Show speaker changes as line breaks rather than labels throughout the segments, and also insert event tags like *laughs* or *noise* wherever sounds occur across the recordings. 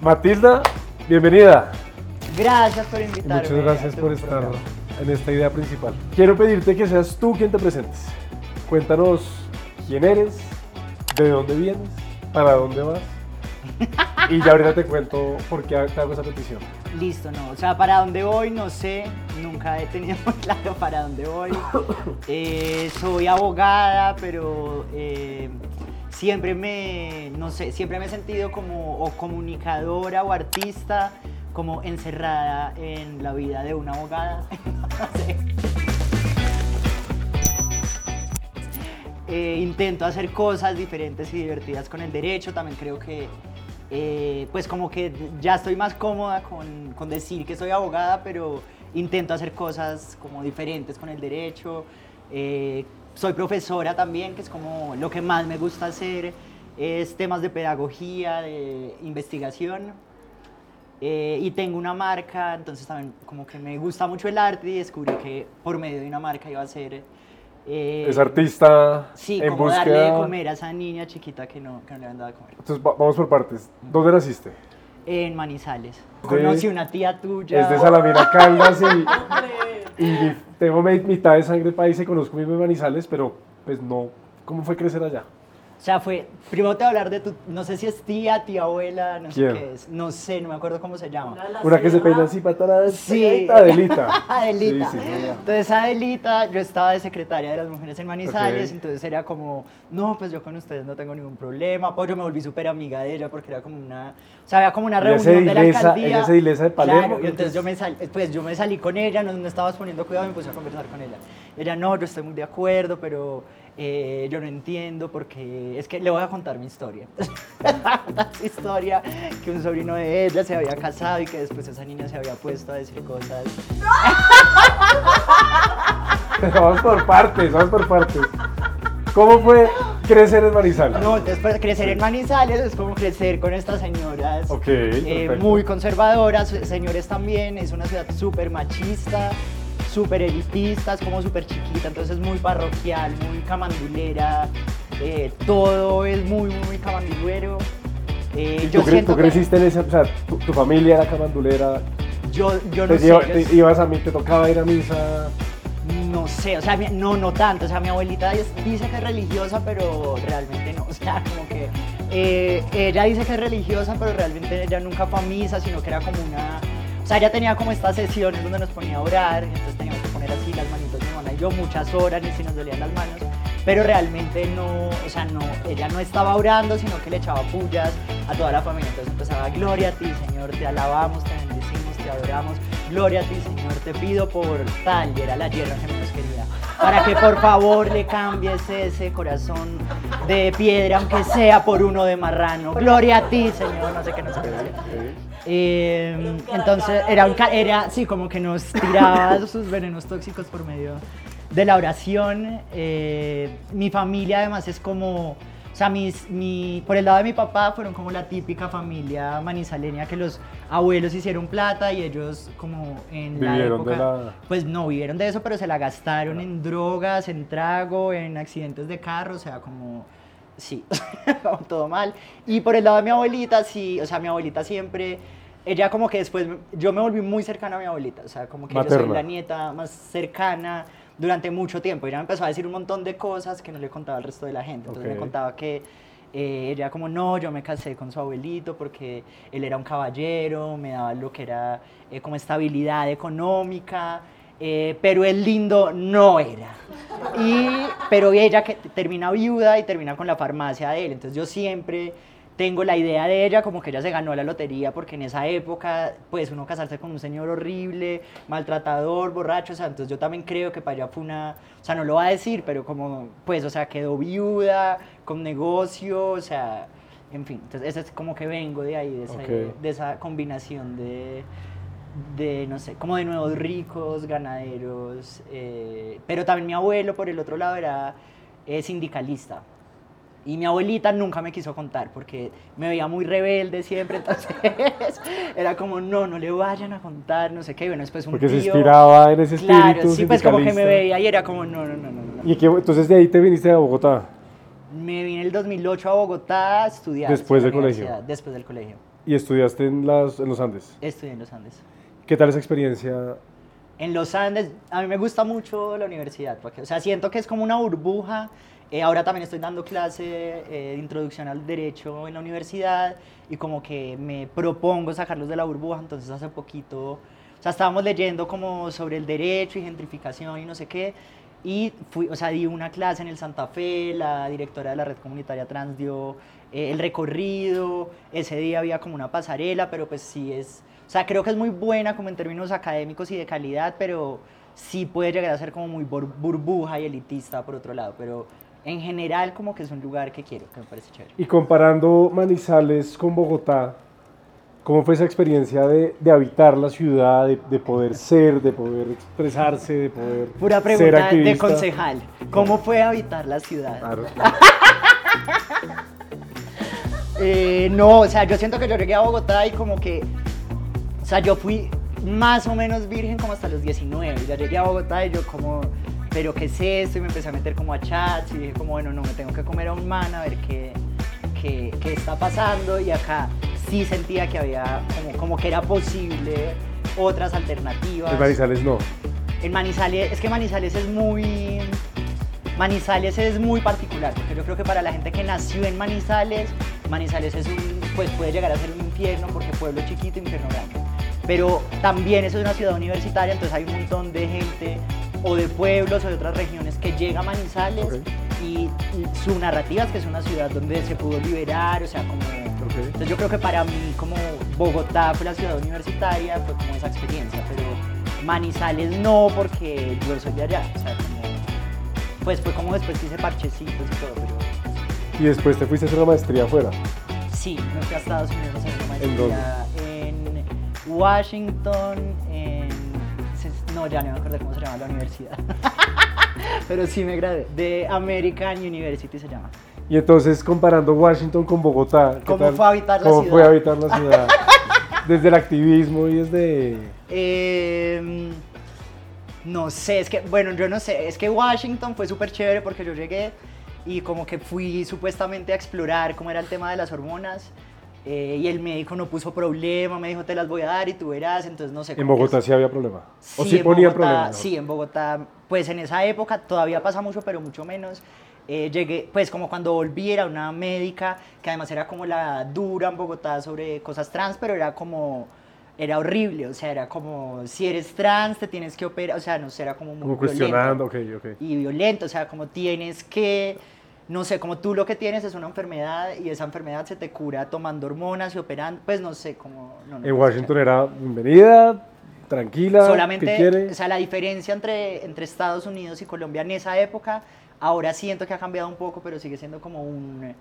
Matilda, bienvenida.
Gracias por invitarme.
muchas gracias por estar
programa.
en esta idea principal. Quiero pedirte que seas tú quien te presentes. Cuéntanos quién eres, de dónde vienes, para dónde vas. *laughs* Y ya ahorita te cuento por qué te hago esa petición.
Listo, no. O sea, para dónde voy, no sé. Nunca he tenido *laughs* muy claro para dónde voy. *coughs* Eh, soy abogada, pero eh, siempre me, no sé, siempre me he sentido como comunicadora o artista, como encerrada en la vida de una abogada. *laughs* Eh, intento hacer cosas diferentes y divertidas con el derecho. También creo que, eh, pues como que ya estoy más cómoda con, con decir que soy abogada, pero intento hacer cosas como diferentes con el derecho. Eh, soy profesora también, que es como lo que más me gusta hacer, es temas de pedagogía, de investigación. Eh, y tengo una marca, entonces también como que me gusta mucho el arte y descubrí que por medio de una marca iba a ser... eh,
Es artista
Sí,
en
como
búsqueda.
darle de comer a esa niña chiquita que no, que no le habían dado de comer.
Entonces va- vamos por partes. ¿Dónde naciste?
En Manizales. Conocí una tía tuya.
Es de Salamina Caldas y, *laughs* y tengo mi- mitad de sangre país y conozco de Manizales, pero pues no. ¿Cómo fue crecer allá?
O sea, fue. Primero te voy a hablar de tu. No sé si es tía, tía, abuela, no
¿Quién?
sé qué es. No sé, no me acuerdo cómo se llama.
Una que se peina así para atrás.
Sí.
Adelita. *laughs*
Adelita.
Sí, sí, sí.
Entonces, Adelita, yo estaba de secretaria de las mujeres en Manizales, entonces era como, no, pues yo con ustedes no tengo ningún problema. Pues yo me volví súper amiga de ella porque era como una, o sea, había como una reunión de la
dilesa-
alcaldía.
ella se dilesa de Palermo,
Claro, y entonces
es.
yo me, sal- pues yo me salí con ella, no, no estabas poniendo cuidado, me puse a conversar con ella. Ella, no, yo estoy muy de acuerdo, pero eh, yo no entiendo porque es que le voy a contar mi historia. *laughs* historia, que un sobrino de ella se había casado y que después esa niña se había puesto a decir cosas. *laughs*
vamos por partes, vamos por partes. ¿Cómo fue crecer en Manizales?
No, entonces pues, crecer en Manizales es como crecer con estas señoras
Ok,
eh, muy conservadoras, señores también, es una ciudad súper machista, súper elitista, es como súper chiquita, entonces muy parroquial, muy camandulera, eh, todo es muy, muy, muy camandulero. Eh,
¿Tú, cre-
siento
tú
que-
creciste en esa, o sea, tu, tu familia era camandulera,
Yo, yo
te,
no sé,
lleva-
yo-
te ibas a mí, te tocaba ir a misa,
No sé, o sea, mi- no, no tanto. O sea, mi abuelita dice que es religiosa, pero realmente no. *laughs* O sea, como que eh, ella dice que es religiosa, pero realmente ella nunca fue a misa, sino que era como una. O sea, ella tenía como estas sesiones donde nos ponía a orar, entonces teníamos que poner así las manitos mi hermana y yo muchas horas, y si nos dolían las manos. Pero realmente no, o sea, no, ella no estaba orando, sino que le echaba pullas a toda la familia. Entonces empezaba, gloria a ti, Señor, te alabamos, te bendecimos, te adoramos. Gloria a ti, Señor, te pido por tal, y era la hierba que menos quería. Para que por favor le cambies ese corazón de piedra, aunque sea por uno de marrano. Gloria a ti, Señor, no sé qué, no sé. Eh, entonces era, un, era, sí, como que nos tiraba *laughs* sus venenos tóxicos por medio de la oración. Eh, mi familia además es como, o sea, mis, mi, por el lado de mi papá fueron como la típica familia manizaleña que los abuelos hicieron plata y ellos como en la
Vivieron
época,
de la-
pues no vivieron de eso, pero se la gastaron en drogas, en trago, en accidentes de carro, o sea, como sí, *laughs* todo mal. Y por el lado de mi abuelita, sí, o sea, mi abuelita siempre, ella como que después, yo me volví muy cercana a mi abuelita, o sea, como que yo soy
Materna.
la nieta más cercana durante mucho tiempo. Ella me empezó a decir un montón de cosas que no le contaba al resto de la gente. Entonces
Ok.
me contaba que eh, ella como, no, yo me casé con su abuelito porque él era un caballero, me daba lo que era eh, como estabilidad económica, eh, pero el lindo no era. Y, pero ella que termina viuda y termina con la farmacia de él. Entonces yo siempre tengo la idea de ella como que ella se ganó la lotería porque en esa época, pues uno casarse con un señor horrible, maltratador, borracho, o sea, entonces yo también creo que para ella fue una, o sea, no lo va a decir, pero como, pues, o sea, quedó viuda, con negocio, o sea, en fin, entonces eso es como que vengo de ahí, de esa,
Ok.
de esa combinación de, de, no sé, como de nuevos ricos, ganaderos, eh, pero también mi abuelo, por el otro lado, era eh, sindicalista. Y mi abuelita nunca me quiso contar porque me veía muy rebelde siempre, *laughs* entonces era como, no, no le vayan a contar, no sé qué. Bueno, después un
Porque se
tío-
inspiraba en ese espíritu
Claro, sí, pues como que me veía y era como, no, no, no, no. no.
¿Y qué- entonces de ahí te viniste a Bogotá?
Me vine en el 2008 a Bogotá a estudiar.
Después del colegio.
Después del colegio.
¿Y estudiaste en, las, en los Andes?
Estudié en los Andes.
¿Qué tal esa experiencia?
En los Andes, a mí me gusta mucho la universidad, porque, o sea, siento que es como una burbuja. Eh, ahora también estoy dando clase eh, de introducción al derecho en la universidad y como que me propongo sacarlos de la burbuja, entonces hace poquito, o sea, estábamos leyendo como sobre el derecho y gentrificación y no sé qué, y fui, o sea, di una clase en el Santa Fe, la directora de la red comunitaria trans dio eh, el recorrido, ese día había como una pasarela, pero pues sí es, o sea, creo que es muy buena como en términos académicos y de calidad, pero sí puede llegar a ser como muy burbuja y elitista por otro lado, pero en general como que es un lugar que quiero, que me parece chévere.
Y comparando Manizales con Bogotá, ¿Cómo fue esa experiencia de, de habitar la ciudad, de, de, poder ser, de poder expresarse, de poder
Pura pregunta
ser activista?
de concejal. ¿Cómo fue habitar la ciudad?
Claro. *laughs*
Eh, no, o sea, yo siento que yo llegué a Bogotá y como que, sea, yo fui más o menos virgen como hasta los 19. Ya llegué a Bogotá y yo como, pero ¿qué es esto? Y me empecé a meter como a chats y dije como, bueno, no, me tengo que comer a un man a ver qué, qué, qué está pasando. Y acá sí sentía que había como, como que era posible otras alternativas.
En Manizales no.
En Manizales, es que Manizales es muy... Manizales es muy particular, porque yo creo que para la gente que nació en Manizales, Manizales es un, pues puede llegar a ser un infierno, porque pueblo chiquito, infierno grande. Pero también eso es una ciudad universitaria, entonces hay un montón de gente o de pueblos o de otras regiones que llega a Manizales y, su narrativa es que es una ciudad donde se pudo liberar, o sea, como... Entonces yo creo que para mí como Bogotá fue la ciudad universitaria, fue como esa experiencia, pero Manizales no porque yo soy de allá, o sea, como, pues fue como después que hice parchecitos y todo, pero
Y después te fuiste a hacer una maestría afuera.
sí, me fui a Estados Unidos a hacer una
¿En
maestría Washington, en... No, ya no me acuerdo cómo se llama la universidad. *laughs* pero sí me gradué, de American University se llama.
Y entonces, comparando Washington con Bogotá, ¿qué
¿Cómo
tal?
fue habitar la
¿Cómo
ciudad?
fue habitar la ciudad? *laughs* desde el activismo y desde...
Eh, no sé, es que, bueno, yo no sé, es que Washington fue súper chévere porque yo llegué y como que fui supuestamente a explorar cómo era el tema de las hormonas eh, y el médico no puso problema, me dijo te las voy a dar y tú verás, entonces no sé.
En Bogotá sí había problema. o sí ponía.
Sí, en Bogotá, pues en esa época todavía pasa mucho, pero mucho menos. Eh, llegué, pues como cuando volví era una médica que además era como la dura en Bogotá sobre cosas trans, pero era como, era horrible, o sea, era como, si eres trans te tienes que operar, o sea, no era como muy
Como
violento
cuestionando, ok, ok.
y violento, o sea, como tienes que, no sé, como tú lo que tienes es una enfermedad y esa enfermedad se te cura tomando hormonas y operando, pues no sé, como... no, no,
En Washington era bienvenida, tranquila, ¿qué
solamente,
quiere?
o sea, la diferencia entre, entre Estados Unidos y Colombia en esa época, ahora siento que ha cambiado un poco, pero sigue siendo como un,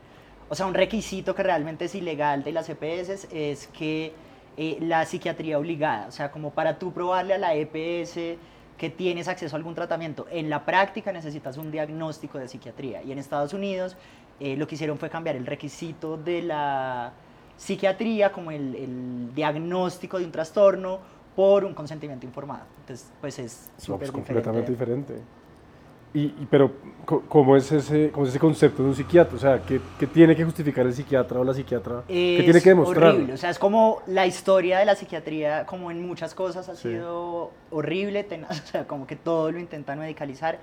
o sea, un requisito que realmente es ilegal de las EPS es que eh, la psiquiatría obligada, o sea, como para tú probarle a la EPS que tienes acceso a algún tratamiento, en la práctica necesitas un diagnóstico de psiquiatría. Y en Estados Unidos eh, lo que hicieron fue cambiar el requisito de la psiquiatría como el, el diagnóstico de un trastorno por un consentimiento informado. Entonces, pues es
No,
súper diferente.
completamente diferente. Y, y- pero, ¿cómo es, ese, ¿cómo es ese concepto de un psiquiatra? O sea, ¿qué, qué tiene que justificar el psiquiatra o la psiquiatra? ¿Qué
Es
tiene que demostrar?
horrible, o sea, es como la historia de la psiquiatría, como en muchas cosas, ha
Sí.
sido horrible, tenaz, *laughs* o sea, como que todo lo intentan medicalizar.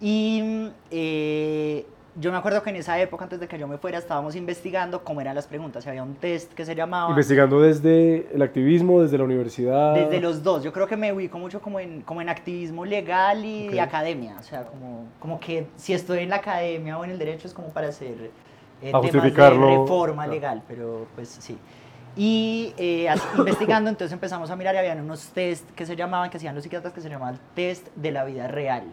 Y eh, yo me acuerdo que en esa época, antes de que yo me fuera, estábamos investigando cómo eran las preguntas. Había un test que se llamaba...
Investigando desde el activismo, desde la universidad.
Desde los dos, yo creo que me ubico mucho como en, como en activismo legal y
Ok.
de academia, o sea, como, como que si estoy en la academia o en el derecho es como para hacer eh, temas de
justificarlo,
reforma
claro.
legal, pero pues sí. Y eh, *coughs* investigando, entonces empezamos a mirar y habían unos test que se llamaban, que hacían los psiquiatras, que se llamaban test de la vida real.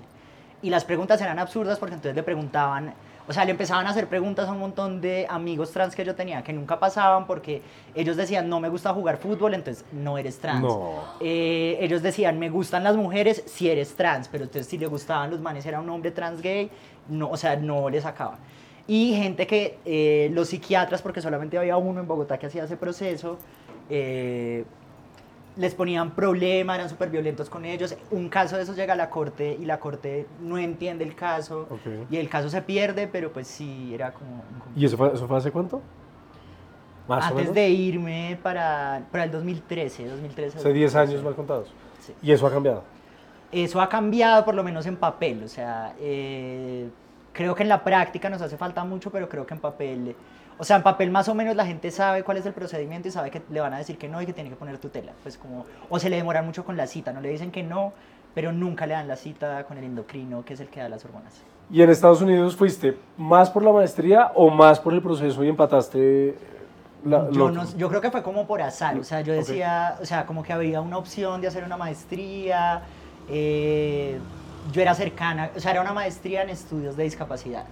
Y las preguntas eran absurdas porque entonces le preguntaban, o sea, le empezaban a hacer preguntas a un montón de amigos trans que yo tenía que nunca pasaban porque ellos decían, no me gusta jugar fútbol, entonces no eres trans.
No.
Eh, ellos decían, me gustan las mujeres si eres trans, pero entonces si le gustaban los manes era un hombre trans gay, no, o sea, no le sacaban. Y gente que eh, los psiquiatras, porque solamente había uno en Bogotá que hacía ese proceso, eh, les ponían problema, eran súper violentos con ellos. Un caso de esos llega a la corte y la corte no entiende el caso y el caso se pierde, pero pues sí, era como...
¿Y eso fue, eso fue hace cuánto? Más o
antes
menos.
de irme para, para el 2013, 2013.
Hace 10 años mal contados. Y eso ha cambiado.
Eso ha cambiado por lo menos en papel, o sea, eh, creo que en la práctica nos hace falta mucho, pero creo que en papel, o sea, en papel más o menos la gente sabe cuál es el procedimiento y sabe que le van a decir que no y que tiene que poner tutela, pues como, o se le demora mucho con la cita, no le dicen que no, pero nunca le dan la cita con el endocrino, que es el que da las hormonas.
¿Y en Estados Unidos fuiste más por la maestría o más por el proceso y empataste la,
yo, no- yo creo que fue como por azar, o sea, yo decía, o sea, como que había una opción de hacer una maestría, eh, yo era cercana, o sea, era una maestría en estudios de discapacidad.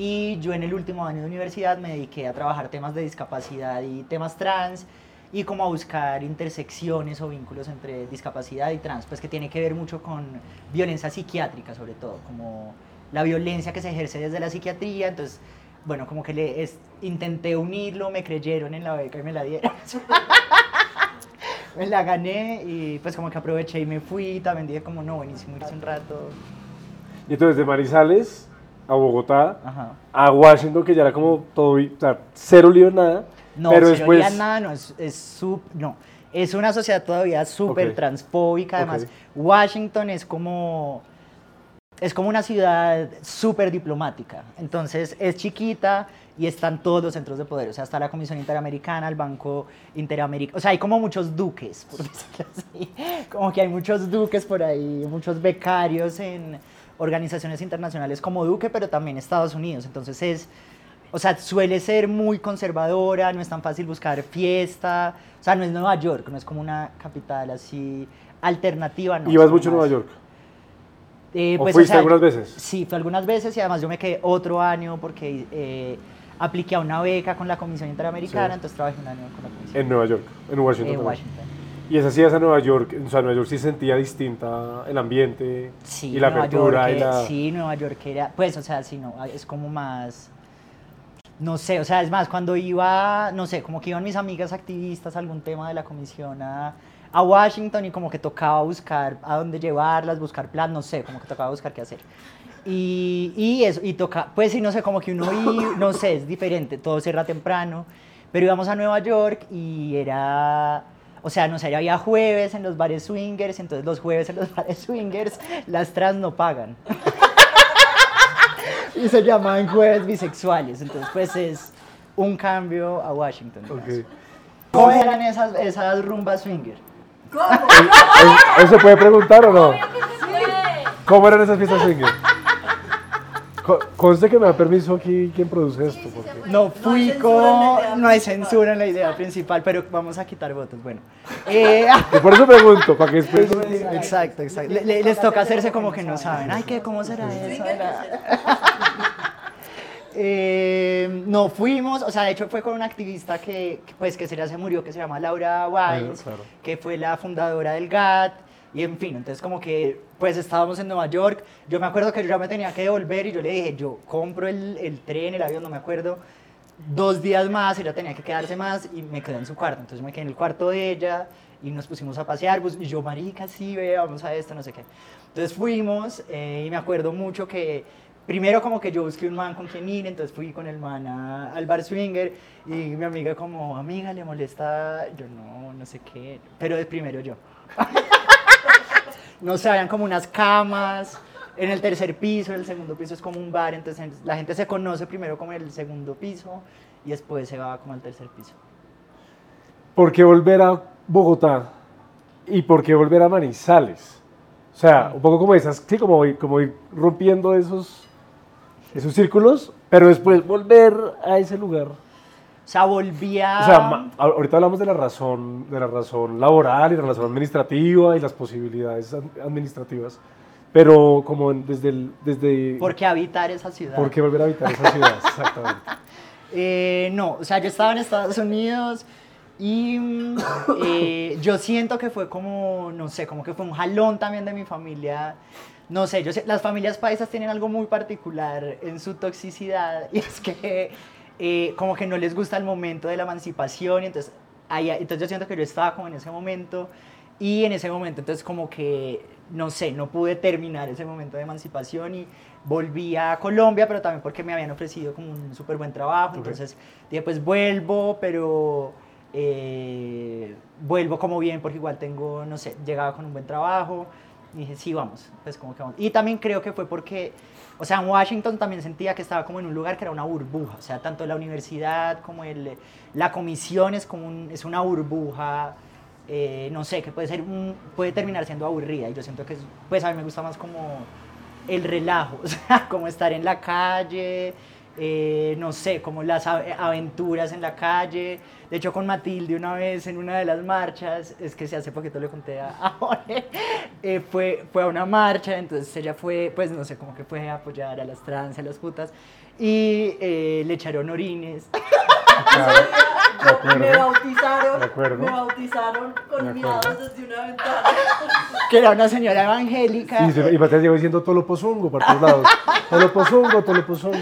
Y yo en el último año de universidad me dediqué a trabajar temas de discapacidad y temas trans y como a buscar intersecciones o vínculos entre discapacidad y trans, pues que tiene que ver mucho con violencia psiquiátrica sobre todo, como la violencia que se ejerce desde la psiquiatría, entonces, bueno, como que le es- intenté unirlo, me creyeron en la beca y me la dieron. *laughs* me la gané y pues como que aproveché y me fui, también dije como no, buenísimo irse un rato.
Y entonces de Marizales a Bogotá,
Ajá.
a Washington, que ya era como todo, o sea, cero lío, nada.
No,
pero
cero
después,
día nada, no, es, es sup- no, es una sociedad todavía súper
Ok.
transfóbica, además. Washington es como, es como una ciudad súper diplomática, entonces es chiquita y están todos los centros de poder, o sea, está la Comisión Interamericana, el Banco Interamericano, o sea, hay como muchos duques, por *laughs* decirlo así, como que hay muchos duques por ahí, muchos becarios en organizaciones internacionales como Duque, pero también Estados Unidos, entonces es... O sea, suele ser muy conservadora, no es tan fácil buscar fiesta. O sea, no es Nueva York, no es como una capital así alternativa. No,
¿Ibas
es
mucho a Nueva York?
Eh,
¿O
pues,
fuiste
sea,
algunas veces?
Sí, fui algunas veces y además yo me quedé otro año porque eh, apliqué a una beca con la Comisión Interamericana,
Sí.
entonces trabajé un año con la Comisión.
En Nueva York, en Washington.
en. Washington.
Y esas idas a Nueva York, o sea, Nueva York sí se sentía distinta el ambiente
Sí,
y la
Nueva
apertura
York,
y la...
Sí, Nueva York era, pues, o sea, sí, no, es como más, no sé, o sea, es más, cuando iba, no sé, como que iban mis amigas activistas a algún tema de la comisión a, a Washington y como que tocaba buscar a dónde llevarlas, buscar plan, no sé, como que tocaba buscar qué hacer. Y, y eso, y toca, pues sí, no sé, como que uno, y, *laughs* no sé, es diferente, todo cierra temprano, pero íbamos a Nueva York y era, o sea, no sé, ya había jueves en los bares swingers, entonces los jueves en los *laughs* bares swingers las trans no pagan. *laughs* y se llamaban jueves bisexuales, entonces pues es un cambio a Washington.
Ok.
¿Cómo eran esas, esas rumbas swinger?
¿Eso se puede preguntar o no? ¿Cómo eran esas fiestas swinger? Co- Conste que me da permiso aquí quien produce esto. Porque...
No fui con... No hay censura en la idea principal, pero vamos a quitar votos, bueno. *laughs* Eh,
Y por eso pregunto, para que después *laughs* no.
Exacto, exacto. Le- le- les toca hacerse como que no saben. Ay, ¿qué? ¿Cómo será eso? la- *laughs* Eh, no fuimos, o sea, de hecho fue con una activista que, pues, que se ya se murió, que se llama Laura
claro.
que fue la fundadora del GATT, y en fin, entonces como que, pues estábamos en Nueva York, yo me acuerdo que yo ya me tenía que devolver y yo le dije, yo compro el, el tren, el avión, no me acuerdo, dos días más, ella tenía que quedarse más y me quedé en su cuarto. Entonces me quedé en el cuarto de ella y nos pusimos a pasear. Pues, y yo, marica, sí, ve, vamos a esto, no sé qué. Entonces fuimos eh, y me acuerdo mucho que primero como que yo busqué un man con quien ir, entonces fui con el man a- al bar swinger y mi amiga como, amiga, ¿le molesta? Yo, no, no sé qué. Pero de primero yo. *laughs* no sé, habían como unas camas. En el tercer piso, el segundo piso es como un bar, entonces la gente se conoce primero como en el segundo piso y después se va como al tercer piso.
¿Por qué volver a Bogotá y por qué volver a Manizales? O sea, un poco como esas, sí, como, ir- como ir rompiendo esos, esos círculos, pero después volver a ese lugar.
O sea, volvía...
O sea, ahorita hablamos de la razón, de la razón laboral y de la razón administrativa y las posibilidades ad- administrativas, pero como desde el, desde
¿Por qué habitar esa ciudad?
¿por qué volver a habitar esa ciudad? *laughs* Exactamente.
Eh, no, o sea, yo estaba en Estados Unidos y mm, eh, yo siento que fue como, no sé, como que fue un jalón también de mi familia. No sé, yo sé, las familias paisas tienen algo muy particular en su toxicidad *laughs* y es que eh, como que no les gusta el momento de la emancipación y entonces, ahí- entonces yo siento que yo estaba como en ese momento Y en ese momento, entonces como que, no sé, no pude terminar ese momento de emancipación y volví a Colombia, pero también porque me habían ofrecido como un súper buen trabajo.
Ok.
Entonces dije, pues vuelvo, pero eh, vuelvo como bien porque igual tengo, no sé, llegaba con un buen trabajo. Dije, sí, vamos, pues como que. Y también creo que fue porque, o sea, en Washington también sentía que estaba como en un lugar que era una burbuja. O sea, tanto la universidad como el, la comisión es como un- es una burbuja, eh, no sé, que puede, ser un- puede terminar siendo aburrida. Y yo siento que, es- pues a mí me gusta más como el relajo, *laughs* o sea, como estar en la calle, eh, no sé, como las aventuras en la calle. De hecho, con Matilde una vez en una de las marchas, es que si hace poquito le conté a, *laughs* a Jorge, eh, fue, fue a una marcha, entonces ella fue, pues no sé, como que fue a apoyar a las trans, a las putas, y eh, le echaron orines. *laughs*
Claro, de acuerdo.
Me bautizaron,
De acuerdo.
me bautizaron con miradas desde una ventana.
que era una señora evangélica.
Sí, se- y Matías llegó diciendo Tolopozongo para todos lados. *laughs* Tolopozongo, Tolopozongo.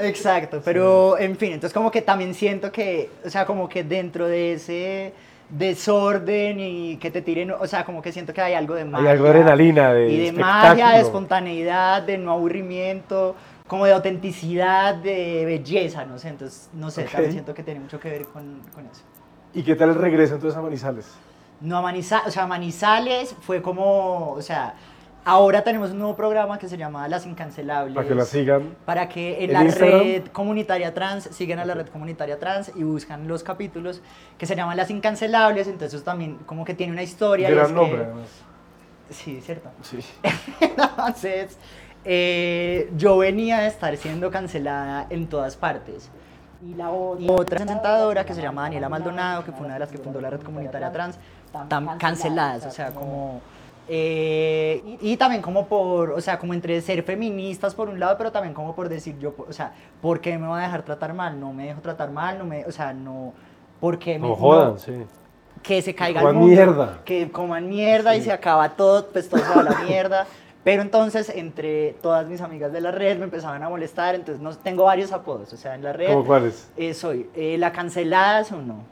Exacto, pero en fin, entonces como que también siento que, o sea, como que dentro de ese desorden y que te tiren, o sea, como que siento que hay algo de magia.
algo de adrenalina, de
Y de magia, de espontaneidad, de no aburrimiento, como de autenticidad, de belleza, no sé, entonces, no sé, también siento que tiene mucho que ver con, con eso.
¿Y qué tal el regreso entonces a Manizales?
No, a Manizales, o sea, Manizales fue como, o sea, ahora tenemos un nuevo programa que se llama Las Incancelables.
Para que la sigan.
Para que en
¿En
la
Instagram?
red comunitaria trans sigan a la red comunitaria trans y buscan los capítulos que se llaman Las Incancelables, entonces también como que tiene una historia.
Gran
que-
nombre, además.
Sí, cierto.
Sí. *laughs*
Entonces, eh, yo venía de estar siendo cancelada en todas partes. Y la otra presentadora que se llama Daniela Maldonado, que fue una de las que fundó la red comunitaria trans, están canceladas, o sea, como... eh, y, y también como por, o sea, como entre ser feministas por un lado, pero también como por decir yo, o sea, ¿por qué me voy a dejar tratar mal? No me dejo tratar mal, no me, o sea, no, ¿por qué me...
No jodan,
no-
sí.
que se caiga
coman
el mundo,
mierda.
que coman mierda y se acaba todo, pues todo se va a la mierda. *laughs* Pero entonces, entre todas mis amigas de la red me empezaban a molestar, entonces no, tengo varios apodos, o sea, en la red
¿Cómo cuáles?
eh, soy eh, la cancelada es uno.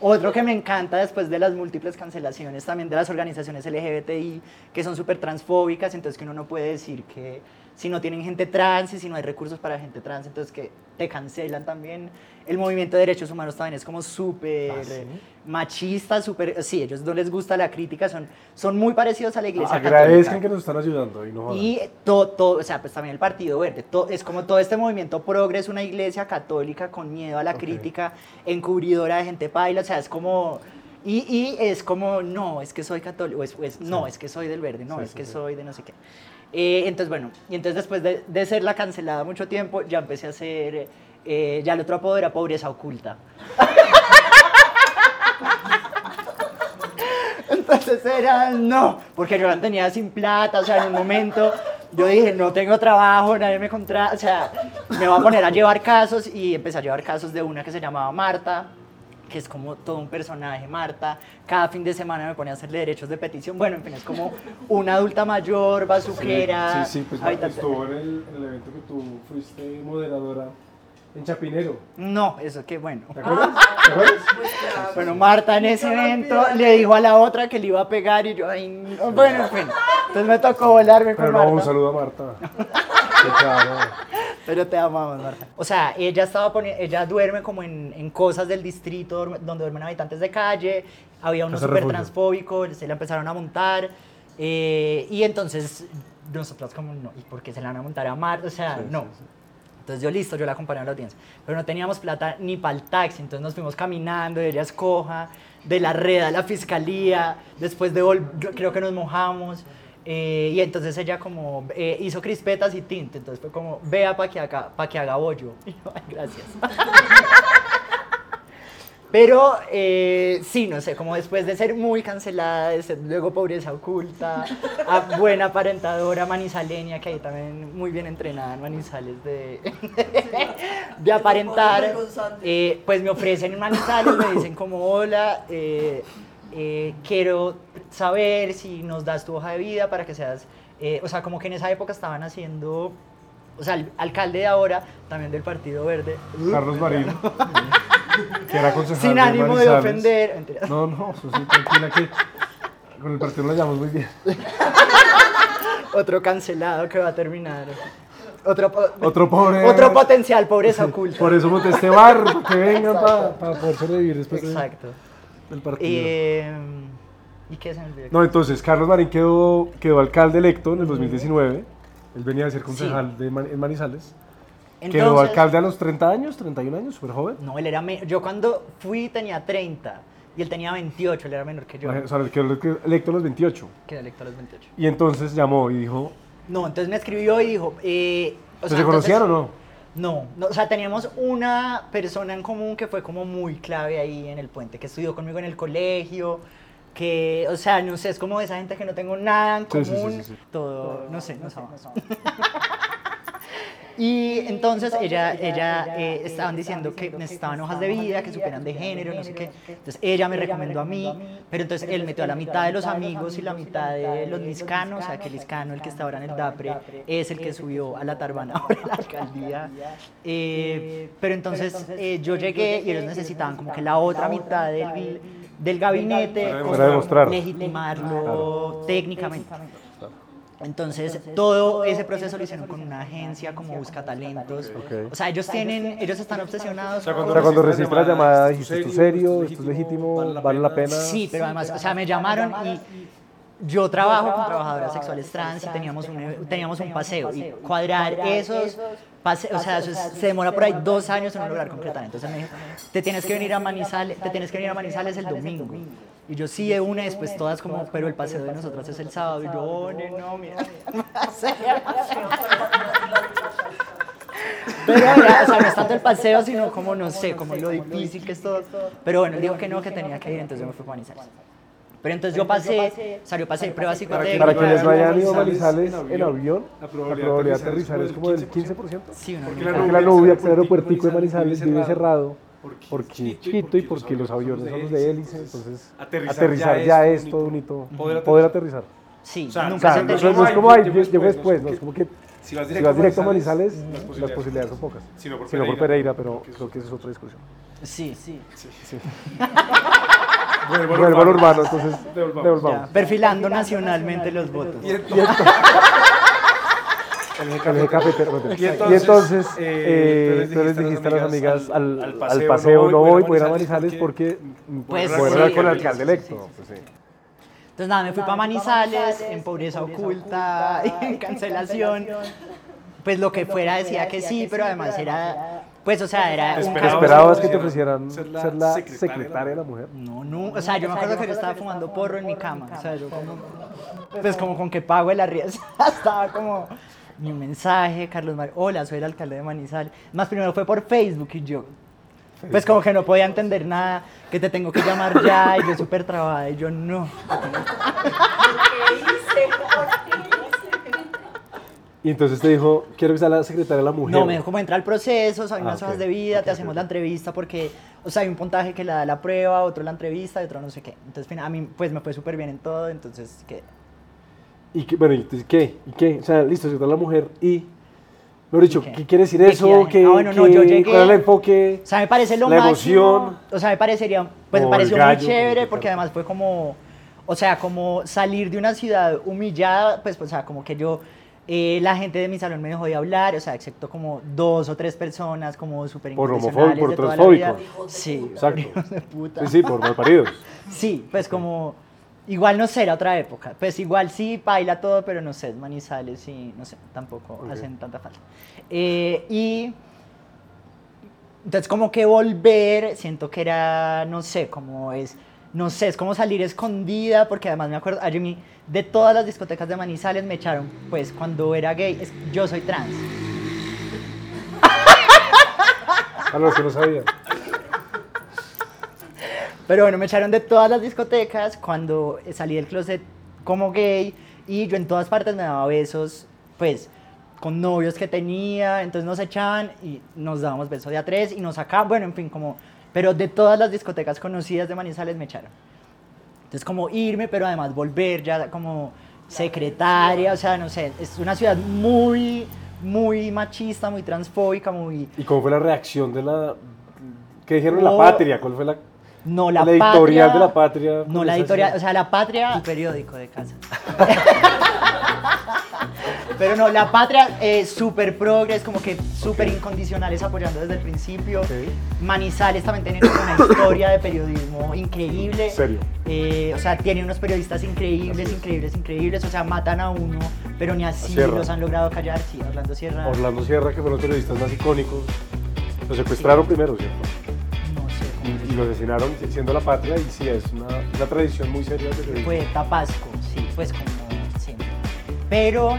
Otro que me encanta después de las múltiples cancelaciones también de las organizaciones LGBTI que son súper transfóbicas, entonces que uno no puede decir que si no tienen gente trans y si no hay recursos para gente trans, entonces que te cancelan también. El movimiento de derechos humanos también es como súper
¿Ah, sí?
machista, súper... Sí, ellos no les gusta la crítica, son, son muy parecidos a la iglesia
Agradezcan
católica.
que nos están ayudando y no jodan.
Y todo, todo, o sea, pues también el Partido Verde, to- es como todo este movimiento progre es una iglesia católica con miedo a la crítica, encubridora de gente paila, o sea, es como... Y, y es como, no, es que soy católico, es, es- no, es que soy del verde, no,
Sí,
es
sí,
que
sí.
soy de no sé qué. Eh, entonces, bueno, y entonces después de, de ser la cancelada mucho tiempo, ya empecé a hacer, eh, ya el otro apodo era pobreza oculta. *laughs* Entonces era, no, porque yo la tenía sin plata, o sea, en un momento yo dije, no tengo trabajo, nadie me contrata, o sea, me voy a poner a llevar casos y empecé a llevar casos de una que se llamaba Marta, que es como todo un personaje, Marta. Cada fin de semana me ponía a hacerle derechos de petición. Bueno, en fin, es como una adulta mayor, bazuquera.
Sí, sí, pues
habitante-
estuvo en el, en el evento que tú fuiste moderadora en Chapinero.
No, eso qué bueno.
¿Te acuerdas? ¿Te acuerdas? *laughs*
Pues claro.
Bueno, Marta en ese evento le dijo a la otra que le iba a pegar y yo, ay, no. bueno, en fin. Entonces me tocó volarme con
Pero no,
Marta.
un saludo a Marta. *laughs* *laughs*
Pero te amamos, Marta. O sea, ella estaba poniendo, ella duerme como en, en cosas del distrito donde duermen habitantes de calle. Había uno súper transfóbico, se la empezaron a montar. eh, y entonces nosotros como, no, ¿y por qué se la van a montar a Marta? O sea,
Sí,
no.
sí, sí.
Entonces yo listo, yo la acompañé a la audiencia. Pero no teníamos plata ni para el taxi, entonces nos fuimos caminando, ella escoja, de la red a la fiscalía, después de creo que nos mojamos. Eh, y entonces ella como eh, hizo crispetas y tinte, entonces fue como, vea para que, haga, pa' que haga bollo. *laughs* Y yo, "Ay, gracias. *laughs* Pero eh, sí, no sé, como después de ser muy cancelada, de ser luego pobreza oculta, a buena aparentadora manizaleña, que ahí también muy bien entrenada en Manizales de, *laughs* de aparentar, eh, pues me ofrecen en Manizales, me dicen como hola, eh, eh, quiero saber si nos das tu hoja de vida para que seas, eh, o sea, como que en esa época estaban haciendo, o sea, el alcalde de ahora, también del Partido Verde,
Carlos Marín. *laughs* Que era concejal
sin
de
ánimo de ofender, mentira.
No, no, eso sí, tranquila que Con el partido lo llevamos muy bien. *laughs*
Otro cancelado que va a terminar. Otro, po-
Otro pobre.
otro potencial pobreza oculta.
Por eso monté este bar, que vengan para poder sobrevivir después de-
Exacto.
Del partido.
Eh, ¿Y qué se me olvidó?
No, entonces Carlos Marín quedó, quedó alcalde electo en el 2019. Él venía de ser concejal de Man- en Manizales. quedó alcalde a los 30 años, 31 años, súper joven.
No, él era Yo cuando fui tenía 30 y él tenía 28, él era menor que yo.
O sea, él quedó electo a los 28.
Quedé electo a los 28.
Y entonces llamó y dijo,
No, entonces me escribió y dijo. Eh, o
¿se conocían o no?
No, no, o sea, teníamos una persona en común que fue como muy clave ahí en el puente, que estudió conmigo en el colegio, que, o sea, no sé, es como esa gente que no tengo nada en
Sí, sí, sí,
común,
sí, sí.
todo, no sé, no sé. Y entonces ella, ella eh, estaban diciendo que necesitaban hojas de vida, que superan de género, no sé qué. Entonces ella me recomendó a mí, pero entonces él metió a la mitad de los amigos y la mitad de los liscanos, o sea que Liscano, el que está ahora en el DAPRE, es el que subió a la Tarbana ahora *laughs* a la alcaldía. Eh, pero entonces eh, yo llegué y ellos necesitaban como que la otra mitad del, del gabinete
Para
legitimarlo técnicamente. Entonces, todo ese proceso lo hicieron con una agencia como Busca Talentos. O sea, ellos tienen, ellos están obsesionados.
O
con-
sea, cuando recibiste la llamada dijiste, ¿esto es serio? ¿Esto es legítimo? ¿Vale la pena?
Sí, pero además, o sea, me llamaron y yo trabajo con trabajadoras sexuales trans y teníamos un, teníamos un paseo y cuadrar esos paseos, o sea, eso es- se demora por ahí dos años en no lograr concretar. Entonces me dijo, te tienes que venir a Manizales, te tienes que venir a Manizales el domingo. Y yo sí de una, después todas como, pero el paseo de nosotras es el sábado. Y yo, oh, no, mira, a. *laughs* Pero era, o sea, no es tanto el paseo, sino como, no sé, como lo difícil que es todo. Pero bueno, dijo que no, que tenía que ir, entonces me fui para Manizales. Pero entonces yo pasé, o sea, yo pasé pruebas psicotécnicas.
Para quienes no hayan ido a
Manizales en avión, la
la
probabilidad de
aterrizar es como del 15%.
Sí, una
Porque la
que era aeropuertico de Manizales vive cerrado
porque es
chiquito y porque los aviones son los de hélice, entonces
Aterrizar ya es todo
todo
un hito. Poder
aterrizar.
Sí,
O sea,
O
nunca se
no, es- no como,
llego después,
después,
no,
no,
es
como que
Si vas
si
directo,
vas directo a
Manizales,
Manizales, las posibilidades son pocas.
Sino por
Sino por
Pereira,
Pereira, pero creo que esa es otra discusión.
Sí, sí.
Vuelvo al
Vuelvo al
urbano.
urbano, entonces
Devolvamos.
devolvamos.
Ya, perfilando nacionalmente los votos.
Y entonces, Y entonces,
entonces,
eh,
eh, tú les dijiste a las amigas, al,
al
al
paseo
no voy, voy a ir a
Manizales
porque
Pues
puedo
sí.
hablar con el alcalde electo. Pues sí.
Entonces nada, me fui para Manizales, en pobreza oculta, *laughs* en *laughs* cancelación. Pues lo que fuera decía que sí, pero además era, pues o sea, era un
Esperabas
cargo-
¿Esperabas que te
ofrecieran ser
ser
la secretaria
secretaria de la mujer?
No, no, o sea, yo me acuerdo que yo estaba fumando porro en mi cama, o sea, yo como, pues como con que pago el arriendo, *laughs* estaba como, mi mensaje, Carlos Mario, hola, soy el alcalde de Manizales, más primero fue por Facebook y yo, pues como que no podía entender nada, que te tengo que llamar ya, y yo súper trabada, y yo no, *laughs*
¿Qué hice? ¿Ahora qué?
Y entonces te dijo, quiero que sea la secretaria de la mujer.
no, me dijo como entra al proceso, hay
Ah,
unas
ok,
hojas de vida, te
ok,
hacemos
ok.
la entrevista porque, o sea, hay un puntaje que le da la prueba, otro la entrevista y otro no sé qué, entonces a mí pues me fue súper bien en todo, entonces que
¿Y qué? Bueno, ¿y qué? ¿Y qué? O sea, listo, secretaria de la mujer y... Mejor dicho,
qué?
¿qué quiere decir
¿Qué
eso? ¿Qué,
Ah, bueno, no,
qué-
yo llegué-
¿Cuál es el enfoque?
O sea, me parece lo
La
máximo.
emoción.
O sea, me parecería, pues me pareció
gallo,
muy chévere porque
que
además fue como, o sea, como salir de una ciudad humillada, pues, pues, o sea, como que yo, eh, la gente de mi salón me dejó de hablar, o sea, excepto como dos o tres personas como súper
Por homofóbico, por transfóbicos.
Sí,
Exacto. *laughs*
hijos de puta.
Sí, sí, por malparidos.
Sí, pues como, igual no sé, era otra época. Pues igual sí, baila todo, pero no sé, Manizales y no sé, tampoco hacen tanta falta. Eh, y entonces como que volver, siento que era, no sé, como es, no sé, es como salir escondida, porque además me acuerdo, a mí de todas las discotecas de Manizales me echaron, pues cuando era gay, es- yo soy trans. *laughs*
A los que no sabían.
Pero bueno, me echaron de todas las discotecas cuando salí del closet como gay y yo en todas partes me daba besos, pues, con novios que tenía, entonces nos echaban y nos dábamos besos de a tres y nos sacaban, bueno, en fin, como, pero de todas las discotecas conocidas de Manizales me echaron. Entonces como irme, pero además volver ya como secretaria, o sea, no sé, es una ciudad muy, muy machista, muy transfóbica, muy...
¿Y cómo fue la reacción de la... ¿Qué dijeron la patria? ¿Cuál fue la...?
No, la,
La editorial
patria-
de la patria.
No, la editorial, o sea, la patria. Tu periódico de casa. *laughs* Pero no, la patria es súper progres, como que súper incondicionales apoyando desde el principio.
Ok.
Manizales también tienen una historia de periodismo increíble.
Serio.
Eh, o sea, tienen unos periodistas increíbles, increíbles, increíbles. O sea, matan a uno, pero ni así los han logrado callar. Sí, Orlando Sierra.
Orlando Sierra, que fue los periodistas más icónicos. Lo secuestraron primero, ¿cierto?
No sé cómo
Y, lo asesinaron siendo la patria y sí, es una, una tradición muy seria de periodismo.
Fue Tapasco, sí, pues como siempre. Pero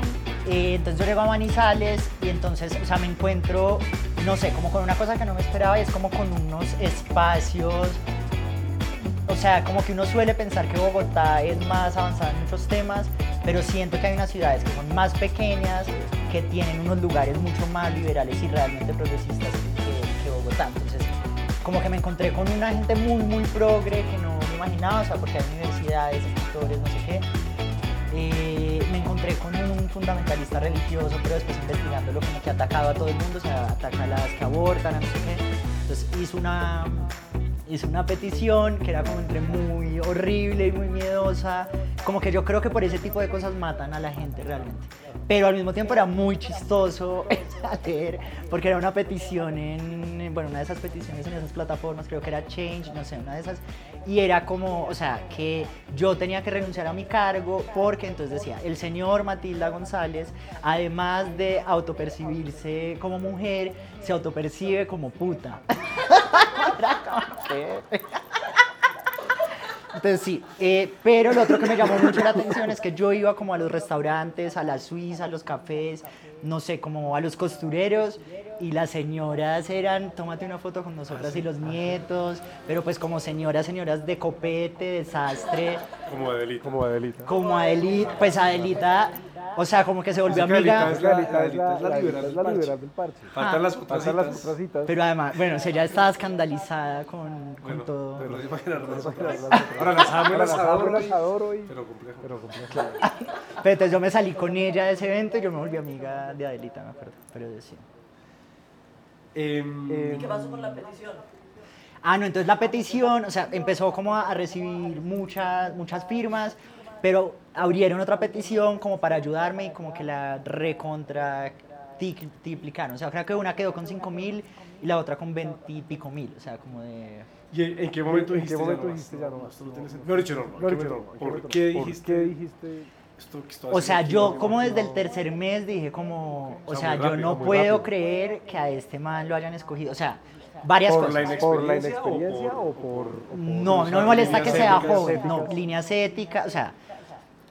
eh, entonces yo llego a Manizales y entonces, o sea, me encuentro, no sé, como con una cosa que no me esperaba y es como con unos espacios. O sea, como que uno suele pensar que Bogotá es más avanzada en muchos temas, pero siento que hay unas ciudades que son más pequeñas, que tienen unos lugares mucho más liberales y realmente progresistas que, que Bogotá. Entonces, como que me encontré con una gente muy, muy progre que no me imaginaba, o sea, porque hay universidades, escritores, no sé qué. Eh, encontré con un fundamentalista religioso, pero después investigándolo como que atacaba a todo el mundo, o sea, ataca a las que abortan, a no sé qué. Entonces hizo una, hizo una petición que era como entre muy horrible y muy miedosa. Como que yo creo que por ese tipo de cosas matan a la gente realmente. Pero al mismo tiempo era muy chistoso *laughs* leer, porque era una petición en, en, bueno, una de esas peticiones en esas plataformas, creo que era Change, no sé, una de esas. Y era como, o sea, que yo tenía que renunciar a mi cargo porque entonces decía, el señor Matilda González, además de autopercibirse como mujer, se autopercibe como puta. *laughs* Entonces sí, eh, pero lo otro que me llamó mucho la atención es que yo iba como a los restaurantes, a la Suiza, a los cafés, no sé, como a los costureros y las señoras eran, tómate una foto con nosotras y los nietos, pero pues como señoras, señoras de copete, desastre,
Como Adelita. Como Adelita.
como Adelita, pues Adelita, o sea, como que se volvió
que
amiga.
Adelita es la, Adelita es la, la liberal del parche. Faltan
Pasan las otras citas.
Pero además, bueno, o sea, ya estaba escandalizada con, con
Bueno,
todo.
pero no se imaginan las otras. Ahora las amo las adoro.
las adoro y...
Pero complejo.
Pero complejo.
Pero entonces yo me salí con ella de ese evento y yo me volví amiga de Adelita, me acuerdo. Pero sí.
Em,
Eh,
¿Y qué pasó con la petición?
Ah, no, entonces la petición, o sea, empezó como a, recibir muchas, muchas firmas, pero abrieron otra petición como para ayudarme y como que la recontra triplicaron. O sea, creo que una quedó con 5 mil y la otra con 20 y pico mil. O sea, como de...
¿Y en en qué momento
¿En
dijiste
qué momento
ya no
dijiste no
no no.
No,
¿en
no? ¿en
qué
¿Por
dijiste?
qué dijiste?
Esto que estoy
O sea, yo como desde el tercer mes dije como, o
O sea, muy
yo
rápido,
no
muy
puedo
rápido.
creer que a este man lo hayan escogido. O sea, varias
Por
cosas.
la
¿Por la
¿Inexperiencia o por-
o por...? o por-
No,
o
no me molesta que sea joven,
éticas.
no, líneas éticas, o sea,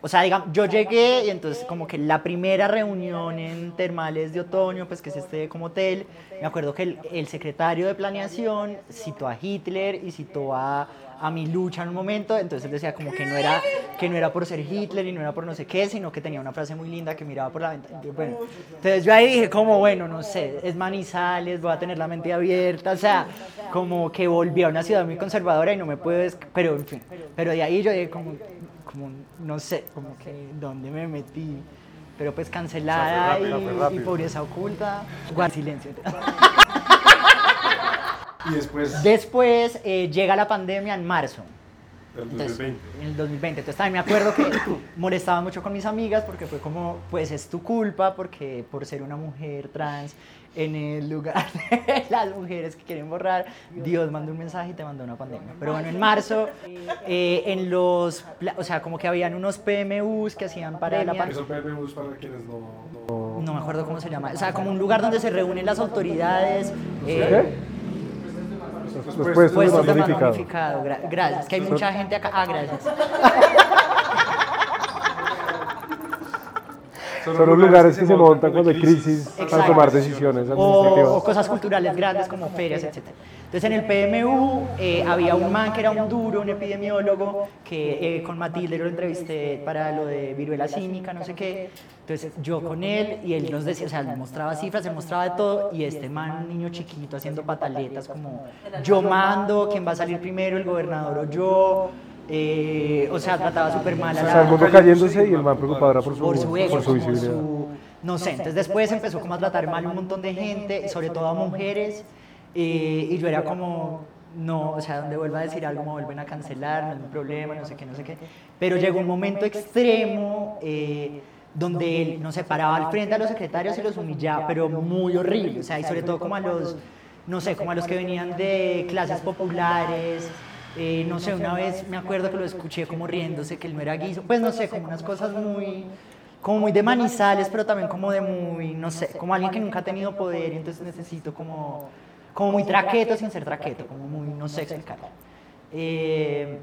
o sea, digamos, yo llegué y entonces como que la primera reunión en Termales de Otoño, pues que es este como hotel, me acuerdo que el, el secretario de planeación citó a Hitler y citó a, a mi lucha en un momento, entonces él decía como que no era que no era por ser Hitler y no era por no sé qué, sino que tenía una frase muy linda que miraba por la ventana. Bueno, entonces yo ahí dije como, bueno, no sé, es Manizales, voy a tener la mente abierta, o sea, como que volví a una ciudad muy conservadora y no me puedo, pero en fin, pero de ahí yo dije como, como no sé, como que dónde me metí. Pero pues cancelada
O sea, fue rápido,
y,
fue
y pobreza oculta. Guarda silencio. *laughs*
Y después
Después eh, llega la pandemia en marzo.
del
Entonces,
2020.
en el 2020. Entonces también me acuerdo que *coughs* molestaba mucho con mis amigas porque fue como, pues es tu culpa porque por ser una mujer trans en el lugar *laughs* de las mujeres que quieren borrar, Dios mandó un mensaje y te mandó una pandemia. Pero bueno, en marzo, eh, en los, o sea, como que habían unos PMUs que hacían para la pandemia.
Eso PMUs para quienes no... no-
No me acuerdo cómo se llama. O sea, como un lugar donde se reúnen las autoridades. eh,
Después,
Después
Puestos de
de.
Gra- gracias. Que hay mucha gente acá. Ah, gracias. *laughs*
Son los lugares que se montan cuando hay crisis para tomar decisiones
o,
administrativas.
o cosas culturales grandes como ferias, etc. Entonces en el PMU eh, había un man que era un duro, un epidemiólogo, que eh, con Matilde lo entrevisté para lo de viruela símica, no sé qué. Entonces yo con él y él nos decía, o sea, él mostraba cifras, él mostraba de todo y este man, niño chiquito haciendo pataletas como yo mando, quién va a salir primero, el gobernador o yo. Eh, o sea, trataba súper mal a
O
la,
sea, el mundo cayéndose y el man preocupado era por su,
por su ego,
por su visibilidad.
su- no sé, entonces después empezó como a tratar mal un montón de gente, sobre todo a mujeres, eh, y yo era como, no, o sea, donde vuelva a decir algo me vuelven a cancelar, no es mi problema, no sé qué, no sé qué. Pero llegó un momento extremo eh, donde él, no sé, paraba al frente a los secretarios y los humillaba, pero muy horrible, o sea, y sobre todo como a los, no sé, como a los que venían de clases populares, eh, no sé, una vez me acuerdo que lo escuché como riéndose, que él no era guiso, pues no sé, como unas cosas muy, como muy de manizales, pero también como de muy, no sé, como alguien que nunca ha tenido poder y entonces necesito como, como muy traqueto sin ser traqueto, como muy, no sé explicarlo. Eh,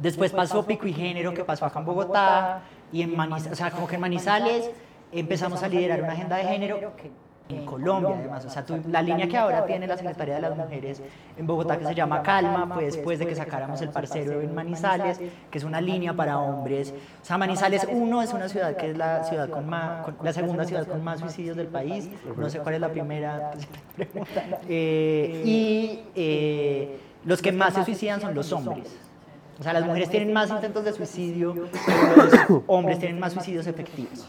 después pasó Pico y Género, que pasó acá en Bogotá, y en Manizales, o sea, como que en Manizales empezamos a liderar una agenda de género en Colombia, además. O sea, tú- la línea que ahora tiene la Secretaría de las Mujeres en Bogotá, que se llama Calma, fue después de que sacáramos el parcero en Manizales, que es una línea para hombres. O sea, Manizales 1 es una ciudad que es la ciudad con más, con- la segunda ciudad con más suicidios del país. No sé cuál es la primera. *laughs* Eh, y eh, los que más se suicidan son los hombres. O sea, las mujeres tienen más intentos de suicidio, pero los hombres tienen más suicidios efectivos.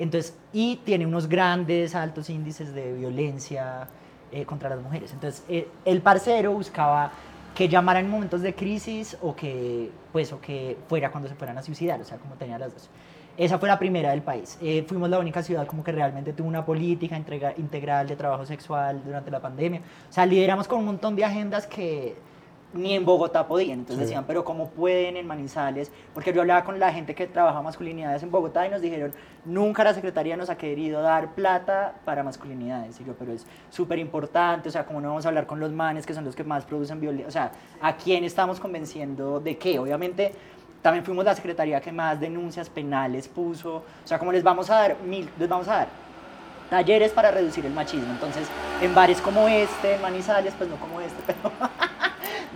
Entonces, y tiene unos grandes, altos índices de violencia eh, contra las mujeres. Entonces, eh, el parcero buscaba que llamaran en momentos de crisis o que, pues, o que fuera cuando se fueran a suicidar, o sea, como tenía las dos. Esa fue la primera del país. Eh, fuimos la única ciudad como que realmente tuvo una política integral de trabajo sexual durante la pandemia. O sea, lideramos con un montón de agendas que ni en Bogotá podían. Entonces decían, pero ¿cómo pueden en Manizales? Porque yo hablaba con la gente que trabaja masculinidades en Bogotá y nos dijeron, nunca la Secretaría nos ha querido dar plata para masculinidades. Y yo, pero es súper importante, o sea, ¿cómo no vamos a hablar con los manes que son los que más producen violencia? O sea, ¿a quién estamos convenciendo de qué? Obviamente... También fuimos la secretaría que más denuncias penales puso. O sea, como les vamos a dar mil, les vamos a dar talleres para reducir el machismo. Entonces, en bares como este, en Manizales, pues no como este, *laughs* pero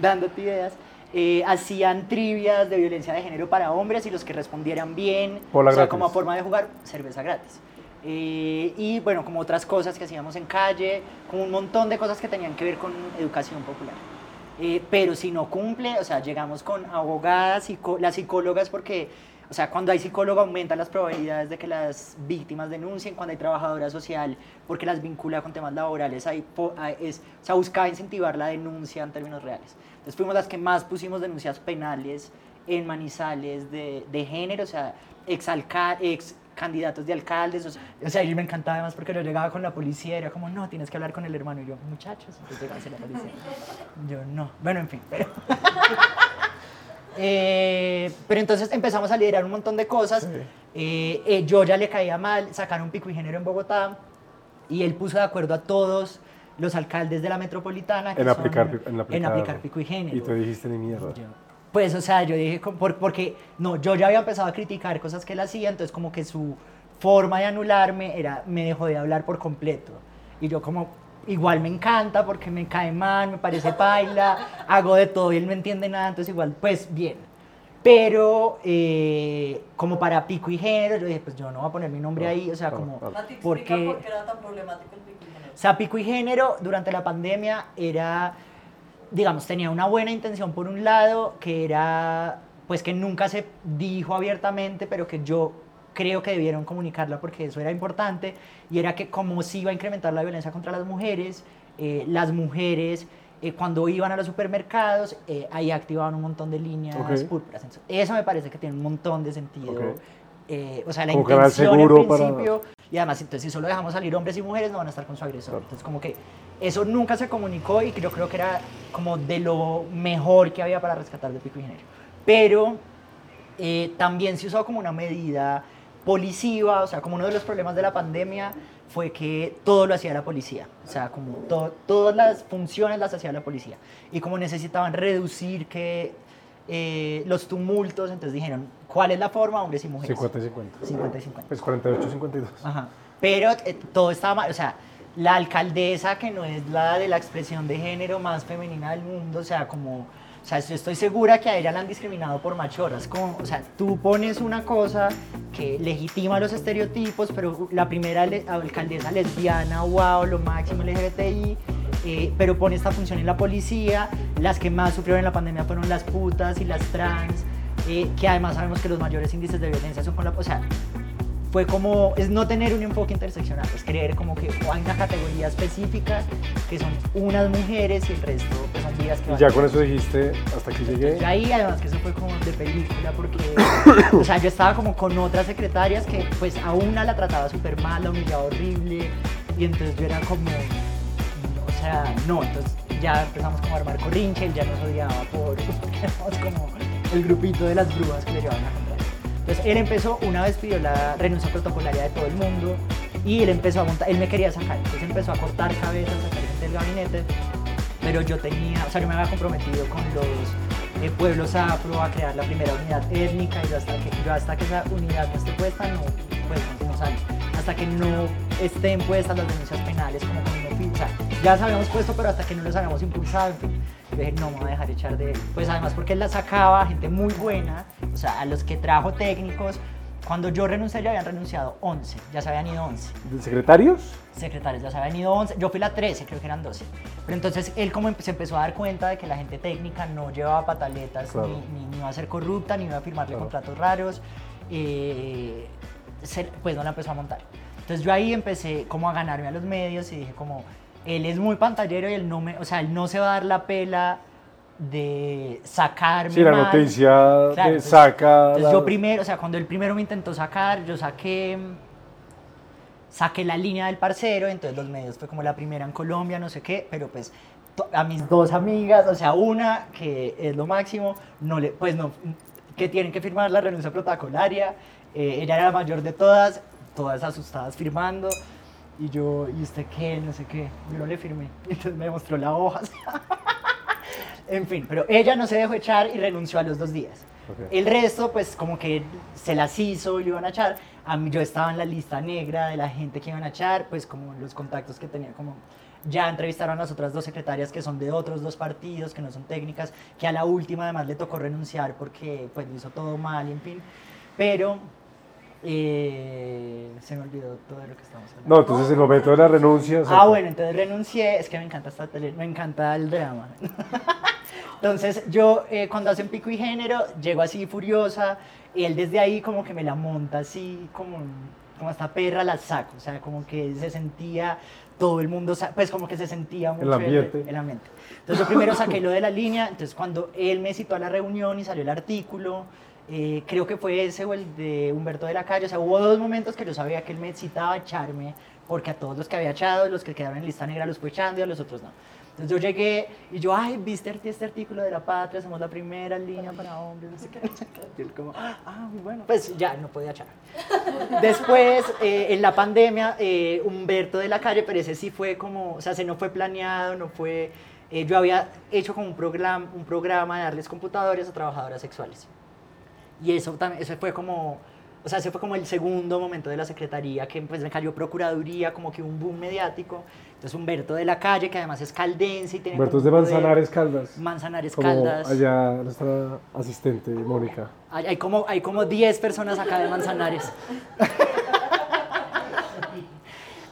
dándote ideas, eh, hacían trivias de violencia de género para hombres y los que respondieran bien, o sea,
gratis.
como forma de jugar, cerveza gratis. Eh, y bueno, como otras cosas que hacíamos en calle, como un montón de cosas que tenían que ver con educación popular. Eh, pero si no cumple, o sea, llegamos con abogadas, psicó- las psicólogas, porque, o sea, cuando hay psicólogo aumentan las probabilidades de que las víctimas denuncien, cuando hay trabajadora social, porque las vincula con temas laborales, hay, es, o sea, buscaba incentivar la denuncia en términos reales. Entonces fuimos las que más pusimos denuncias penales en Manizales de, de género, o sea, ex, ex candidatos de alcaldes, o sea, o sea, me encantaba además porque yo llegaba con la policía, era como, no, tienes que hablar con el hermano, y yo, muchachos, entonces llegaba la policía. Yo, no, bueno, en fin, pero... *laughs* Eh, pero entonces empezamos a liderar un montón de cosas. Eh, eh, yo ya le caía mal, sacaron pico y género en Bogotá y él puso de acuerdo a todos los alcaldes de la metropolitana que
En
son-
aplicar, en aplicar,
aplicar pico y género.
Y tú dijiste ni mierda.
Yo- Pues, o sea, yo dije, porque, no, yo ya había empezado a criticar cosas que él hacía, entonces como que su forma de anularme era, me dejó de hablar por completo. Y yo como, igual me encanta porque me cae mal, me parece paila, hago de todo y él no entiende nada, entonces igual, pues bien. Pero eh, como para pico y género, yo dije, pues yo no voy a poner mi nombre ahí, o sea,
claro,
como,
claro.
Mati, explica
porque...
por qué era tan problemático el pico y género.
O sea, pico y género durante la pandemia era, digamos, tenía una buena intención por un lado, que era, pues que nunca se dijo abiertamente, pero que yo creo que debieron comunicarla porque eso era importante, y era que como se iba a incrementar la violencia contra las mujeres, eh, las mujeres eh, cuando iban a los supermercados, eh, ahí activaban un montón de líneas
Ok.
púrpuras. Entonces, eso me parece que tiene un montón de sentido.
Ok.
Eh, o sea, la
Como
intención en
para-
principio, y además, entonces, si solo dejamos salir hombres y mujeres, no van a estar con su agresor.
Claro.
Entonces, como que eso nunca se comunicó y yo creo que era como de lo mejor que había para rescatar de Pico y Género. Pero eh, también se usó como una medida policiva, o sea, como uno de los problemas de la pandemia fue que todo lo hacía la policía, o sea, como to- todas las funciones las hacía la policía. Y como necesitaban reducir que eh, los tumultos, entonces dijeron, ¿cuál es la forma? Hombres y mujeres.
50 y 50.
50 y 50.
Pues 48 52.
Ajá. Pero eh, todo estaba mal, o sea, la alcaldesa que no es la de la expresión de género más femenina del mundo, o sea, como, o sea, estoy segura que a ella la han discriminado por machoras, como, o sea, tú pones una cosa que legitima los estereotipos, pero la primera alcaldesa lesbiana, wow, lo máximo LGBTI, eh, pero pone esta función en la policía, las que más sufrieron en la pandemia fueron las putas y las trans, eh, que además sabemos que los mayores índices de violencia son con la, o sea, fue como, es no tener un enfoque interseccional, es creer como que hay una categoría específica que son unas mujeres y el resto pues, son vidas que
Y ya con eso dijiste, hasta aquí llegué.
y ahí además que eso fue como de película porque, *coughs* o sea, yo estaba como con otras secretarias que pues a una la trataba súper mal, la humillaba horrible y entonces yo era como, o sea, no, entonces ya empezamos como a armar corrinche, él ya nos odiaba por, porque *laughs* éramos como el grupito de las brujas que le llevaban a. Entonces él empezó, una vez pidió la renuncia protocolaria de todo el mundo y él empezó a montar, él me quería sacar, entonces empezó a cortar cabezas, sacar gente del gabinete pero yo tenía, o sea, yo me había comprometido con los eh, pueblos afro a crear la primera unidad étnica y yo hasta que, yo hasta que esa unidad no esté puesta, no, pues no, sale. Hasta que no estén puestas las denuncias penales como con sea, ya las puesto, pero hasta que no los habíamos impulsado, en fin. Yo dije, no me voy a dejar echar de él. Pues además porque él la sacaba gente muy buena, o sea, a los que trajo técnicos. Cuando yo renuncié ya habían renunciado 11, ya se habían ido 11
¿De secretarios?
secretarios, ya se habían ido 11, yo fui la 13, creo que eran 12. Pero entonces él como se empezó a dar cuenta de que la gente técnica no llevaba pataletas,
Claro.
ni, ni, ni iba a ser corrupta, ni iba a firmarle
Claro.
contratos raros, eh, se- pues no la empezó a montar. Entonces yo ahí empecé como a ganarme a los medios y dije como, él es muy pantallero y él no me, o sea, él no se va a dar la pela de sacarme
Sí, la
mal.
noticia
Claro,
te
entonces-
saca.
Entonces
la-
yo primero, o sea, cuando él primero me intentó sacar, yo saqué, saqué la línea del parcero, entonces los medios fue como la primera en Colombia, no sé qué, pero pues a mis dos amigas, o sea, una que es lo máximo, no le, pues no, que tienen que firmar la renuncia protocolaria, eh, ella era la mayor de todas, todas asustadas firmando, y yo, ¿y usted qué? No sé qué, yo no le firmé, *laughs* entonces me mostró la hoja, *laughs* en fin, pero ella no se dejó echar y renunció a los dos días.
Ok.
El resto, pues como que se las hizo y lo iban a echar. A mí yo estaba en la lista negra de la gente que iban a echar, pues como los contactos que tenía, como ya entrevistaron a las otras dos secretarias que son de otros dos partidos, que no son técnicas, que a la última además le tocó renunciar porque pues lo hizo todo mal y en fin. Pero eh, se me olvidó todo de lo que estamos hablando.
No, entonces el momento de la renuncia.
Ah, bueno, entonces renuncié, es que me encanta esta tele, me encanta el drama. *laughs* Entonces yo eh, cuando hacen pico y género, llego así furiosa, y él desde ahí como que me la monta así, como, como esta perra la saco, o sea, como que se sentía todo el mundo, pues como que se sentía mucho
ambiente.
el ambiente. Entonces yo primero saqué *laughs* lo de la línea, entonces cuando él me citó a la reunión y salió el artículo, eh, creo que fue ese o el de Humberto de la Calle, o sea, hubo dos momentos que yo sabía que él me citaba a echarme, porque a todos los que había echado, los que quedaron en lista negra los fue echando y a los otros no. Entonces yo llegué y yo, ay, viste este artículo de la patria, somos la primera línea para hombres, no sé qué. *laughs* Y él como, ah, muy bueno, pues ya, no podía echar. *laughs* Después, eh, en la pandemia, eh, Humberto de la Calle, pero ese sí fue como, o sea, se no fue planeado, no fue... eh, yo había hecho como un programa, un programa de darles computadores a trabajadoras sexuales. Y eso también, eso fue como, o sea, ese fue como el segundo momento de la secretaría, que pues me cayó Procuraduría, como que un boom mediático. Entonces Humberto de la Calle, que además es caldense y tiene...
Humberto es de Manzanares Caldas.
Manzanares
Como
Caldas.
allá nuestra asistente, Mónica.
Hay, hay como, hay como 10 personas acá de Manzanares. *laughs*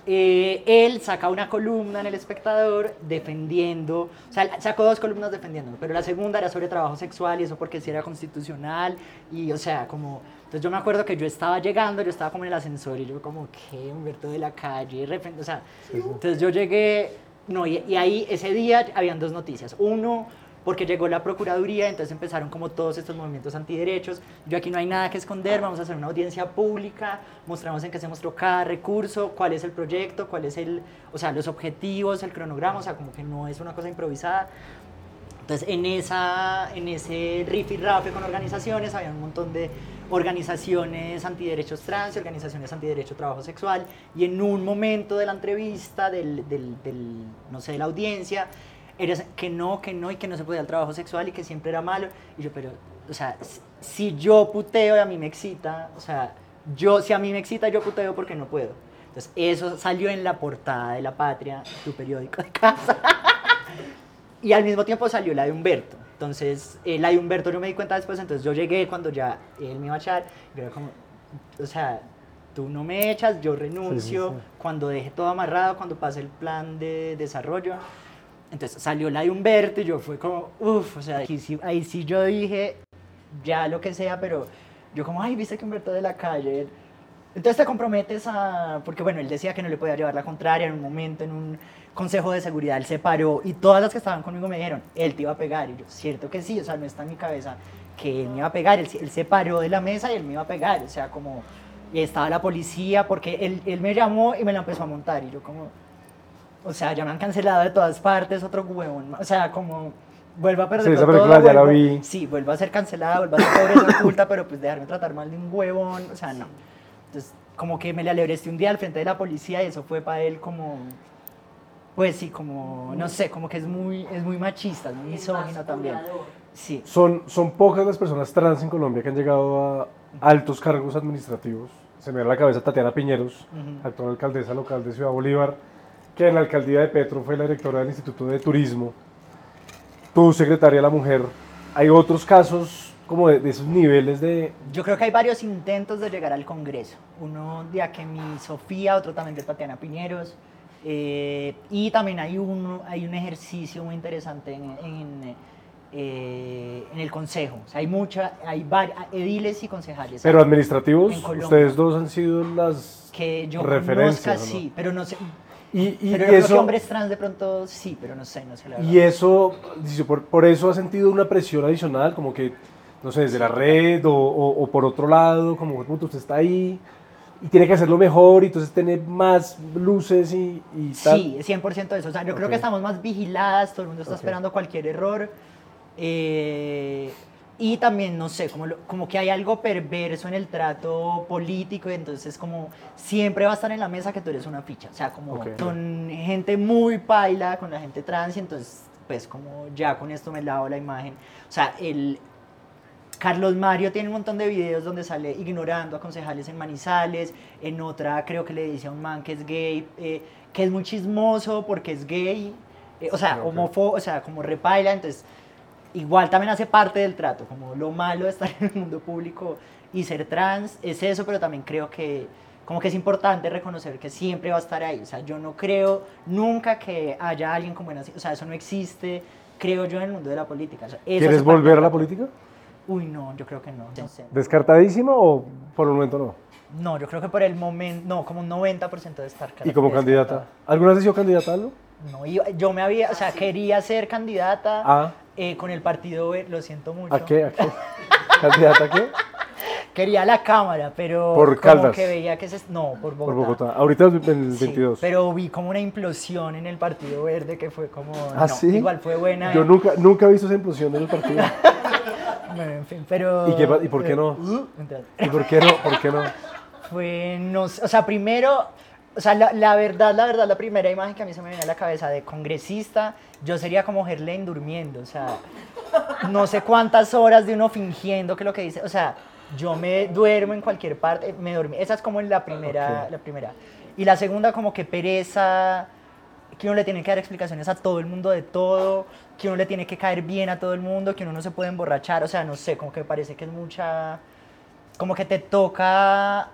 Eh, él saca una columna en El Espectador defendiendo, o sea, sacó dos columnas defendiendo, pero la segunda era sobre trabajo sexual y eso porque sí era constitucional y, o sea, como, entonces yo me acuerdo que yo estaba llegando, yo estaba como en el ascensor y yo como, ¿qué? Humberto de la calle, repente, o sea, entonces yo llegué, no, y, y ahí ese día habían dos noticias. Uno, porque llegó la Procuraduría, entonces empezaron como todos estos movimientos antiderechos. Yo aquí no hay nada que esconder, vamos a hacer una audiencia pública, mostramos en qué se mostró cada recurso, cuál es el proyecto, cuál es el, o sea, los objetivos, el cronograma, o sea, como que no es una cosa improvisada. Entonces, en, esa, en ese riff y rafe con organizaciones, había un montón de organizaciones antiderechos trans y organizaciones antiderecho trabajo sexual. Y en un momento de la entrevista, del, del, del, no sé, de la audiencia, era que no, que no, y que no se podía el trabajo sexual y que siempre era malo. Y yo, pero, o sea, si- yo puteo y a mí me excita, o sea, yo, si a mí me excita, yo puteo porque no puedo. Entonces, eso salió en la portada de La Patria, tu periódico de casa. *laughs* Y al mismo tiempo salió la de Humberto. Entonces, eh, la de Humberto yo me di cuenta después, entonces yo llegué cuando ya él me iba a echar, y yo era como, o sea, tú no me echas, yo renuncio,
sí.
cuando deje todo amarrado, cuando pase el plan de desarrollo. Entonces salió la de Humberto y yo fue como, uff, o sea, ahí sí, ahí sí yo dije, ya lo que sea, pero yo como, ay, viste que Humberto de la calle, Entonces te comprometes a, porque bueno, él decía que no le podía llevar la contraria en un momento, en un consejo de seguridad, él se paró y todas las que estaban conmigo me dijeron, él te iba a pegar. Y yo, cierto que sí, o sea, no está en mi cabeza que él me iba a pegar, él, él se paró de la mesa y él me iba a pegar, o sea, como, y estaba la policía, porque él, él me llamó y me la empezó a montar y yo como, o sea, ya me han cancelado de todas partes, otro huevón, o sea, como... Vuelvo a perder
Sí, esa
todo,
película ya la
vuelvo-
vi.
Sí, vuelvo a ser cancelada, vuelvo a ser pobreza *laughs* oculta, pero pues dejarme tratar mal de un huevón, o sea, no. Entonces, como que me le alebré un día al frente de la policía y eso fue para él como, pues sí, como, no sé, como que es muy, es muy machista, es muy misógino también. Sí,
Son, son pocas las personas trans en Colombia que han llegado a altos cargos administrativos. Se me da la cabeza Tatiana Piñeros,
Ujú.
actual alcaldesa local de Ciudad Bolívar, que en la alcaldía de Petro fue la directora del Instituto de Turismo. Tu secretaria de la mujer. Hay otros casos como de, de esos niveles de...
yo creo que hay varios intentos de llegar al Congreso. Uno de Akemi Sofía, otro también de Tatiana Piñeros. eh, y también hay un, hay un ejercicio muy interesante en, en, eh, en el Consejo. O sea, hay mucha, hay ediles y concejales.
Pero administrativos, ustedes dos han sido las
que yo
referencias.
conozca,
¿o no?
sí, pero no sé.
Y, y-
pero yo creo que
eso,
hombres trans de pronto sí, pero no sé, no sé la verdad.
y eso, por, por eso ha sentido una presión adicional, como que, no sé, desde la red o, o- o por otro lado, como puta, usted está ahí y tiene que hacerlo mejor y entonces tener más luces y, y tal.
Sí, 100% de eso. O sea, yo creo que estamos más vigiladas, todo el mundo está esperando cualquier error. eh, y también, no sé, como, como que hay algo perverso en el trato político y entonces como siempre va a estar en la mesa que tú eres una ficha. O sea, como
Ok.
con gente muy paila, con la gente trans y entonces pues como ya con esto me lavo la imagen. O sea, el, Carlos Mario tiene un montón de videos donde sale ignorando a concejales en Manizales, en otra creo que le dice a un man que es gay, eh, que es muy chismoso porque es gay, eh, o sea,
Ok.
homófobo, o sea, como repaila, entonces igual también hace parte del trato, como lo malo de estar en el mundo público y ser trans es eso, pero también creo que como que es importante reconocer que siempre va a estar ahí, o sea, yo no creo nunca que haya alguien con buenas, o sea, eso no existe, creo yo en el mundo de la política. o sea,
¿Quieres volver a la política?
Uy, no, yo creo que no. no sé.
¿Descartadísimo o por el momento no?
No, yo creo que por el momento, no, como un 90% de estar
¿Y como candidata? ¿Alguna vez sido candidata a algo?
No, yo, yo me había, o sea, quería ser candidata
¿A?
Eh, con el partido, Ver- lo siento mucho.
¿A qué? ¿A qué? ¿Candidata a qué? *laughs*
Quería la Cámara, pero
Por
como que veía que se... No, por Bogotá.
Por Bogotá. Ahorita es el
Sí,
22.
pero vi como una implosión en el Partido Verde que fue como...
¿Ah,
no,
sí?
Igual fue buena.
Yo nunca, nunca he visto esa implosión en el partido. *laughs*
Bueno, en fin, pero...
¿Y qué y por qué no?
Uh.
¿Y por qué no? ¿Por qué no? *laughs*
Fue, no o sea, primero, o sea, la, la verdad, la verdad, la primera imagen que a mí se me viene a la cabeza de congresista, yo sería como Gerlain durmiendo, o sea, no sé cuántas horas de uno fingiendo que lo que dice, o sea, yo me duermo en cualquier parte, me dormí, esa es como la primera, la primera. Y la segunda como que pereza, que uno le tiene que dar explicaciones a todo el mundo de todo, que uno le tiene que caer bien a todo el mundo, que uno no se puede emborrachar, o sea, no sé, como que me parece que es mucha, como que te toca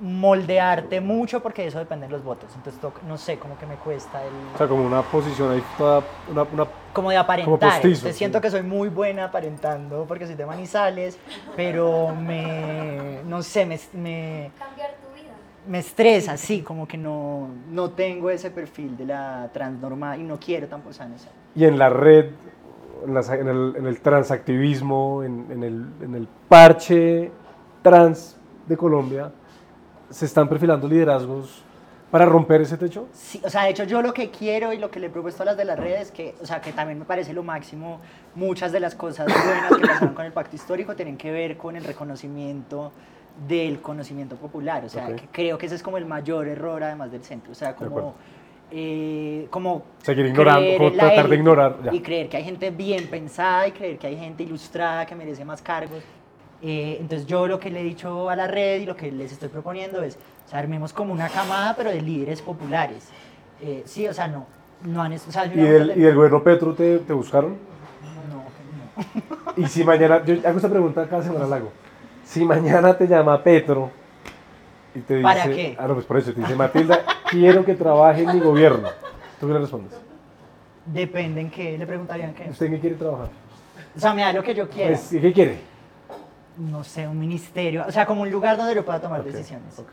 moldearte mucho porque de eso dependen los votos. Entonces, no sé, como que me cuesta el...
O sea, como una posición ahí toda, una, una-
Como de aparentar.
como postizo,
Entonces,
sí.
siento que soy muy buena aparentando porque soy de Manizales, pero me... No sé, me... me
Cambiar tu vida.
me estresa, sí, como que no, no tengo ese perfil de la transnormal y no quiero tampoco, o sea, no sé.
y en la red, en, las- en el, en el transactivismo, en, en el, en el parche trans de Colombia, se están perfilando liderazgos para romper ese techo.
Sí, o sea, de hecho yo lo que quiero y lo que le he propuesto a las de las redes, que, o sea, que también me parece lo máximo, muchas de las cosas buenas que pasaron con el pacto histórico tienen que ver con el reconocimiento del conocimiento popular, o sea,
Ok.
que creo que ese es como el mayor error además del centro, o sea, como... eh, como
Seguir ignorando, como tratar de ignorar, ya.
y creer que hay gente bien pensada y creer que hay gente ilustrada que merece más cargos eh, entonces yo lo que le he dicho a la red y lo que les estoy proponiendo es, o sea, armemos como una camada, pero de líderes populares. Eh, sí, o sea, no, no han... O sea,
¿Y del, y del gobierno Petro te, te buscaron?
no, no. *laughs*
Y si mañana, yo hago esta pregunta cada semana la hago. Si mañana te llama Petro y te dice.
¿Para qué?
Ah, no, pues por eso, te dice Matilda, quiero que trabaje en mi gobierno. ¿Tú qué le respondes?
Depende en qué, le preguntarían qué.
¿Usted en qué quiere trabajar?
O sea, me da lo que yo quiera.
Pues, ¿Qué quiere?
No sé, un ministerio, o sea, como un lugar donde yo pueda tomar decisiones.
ok,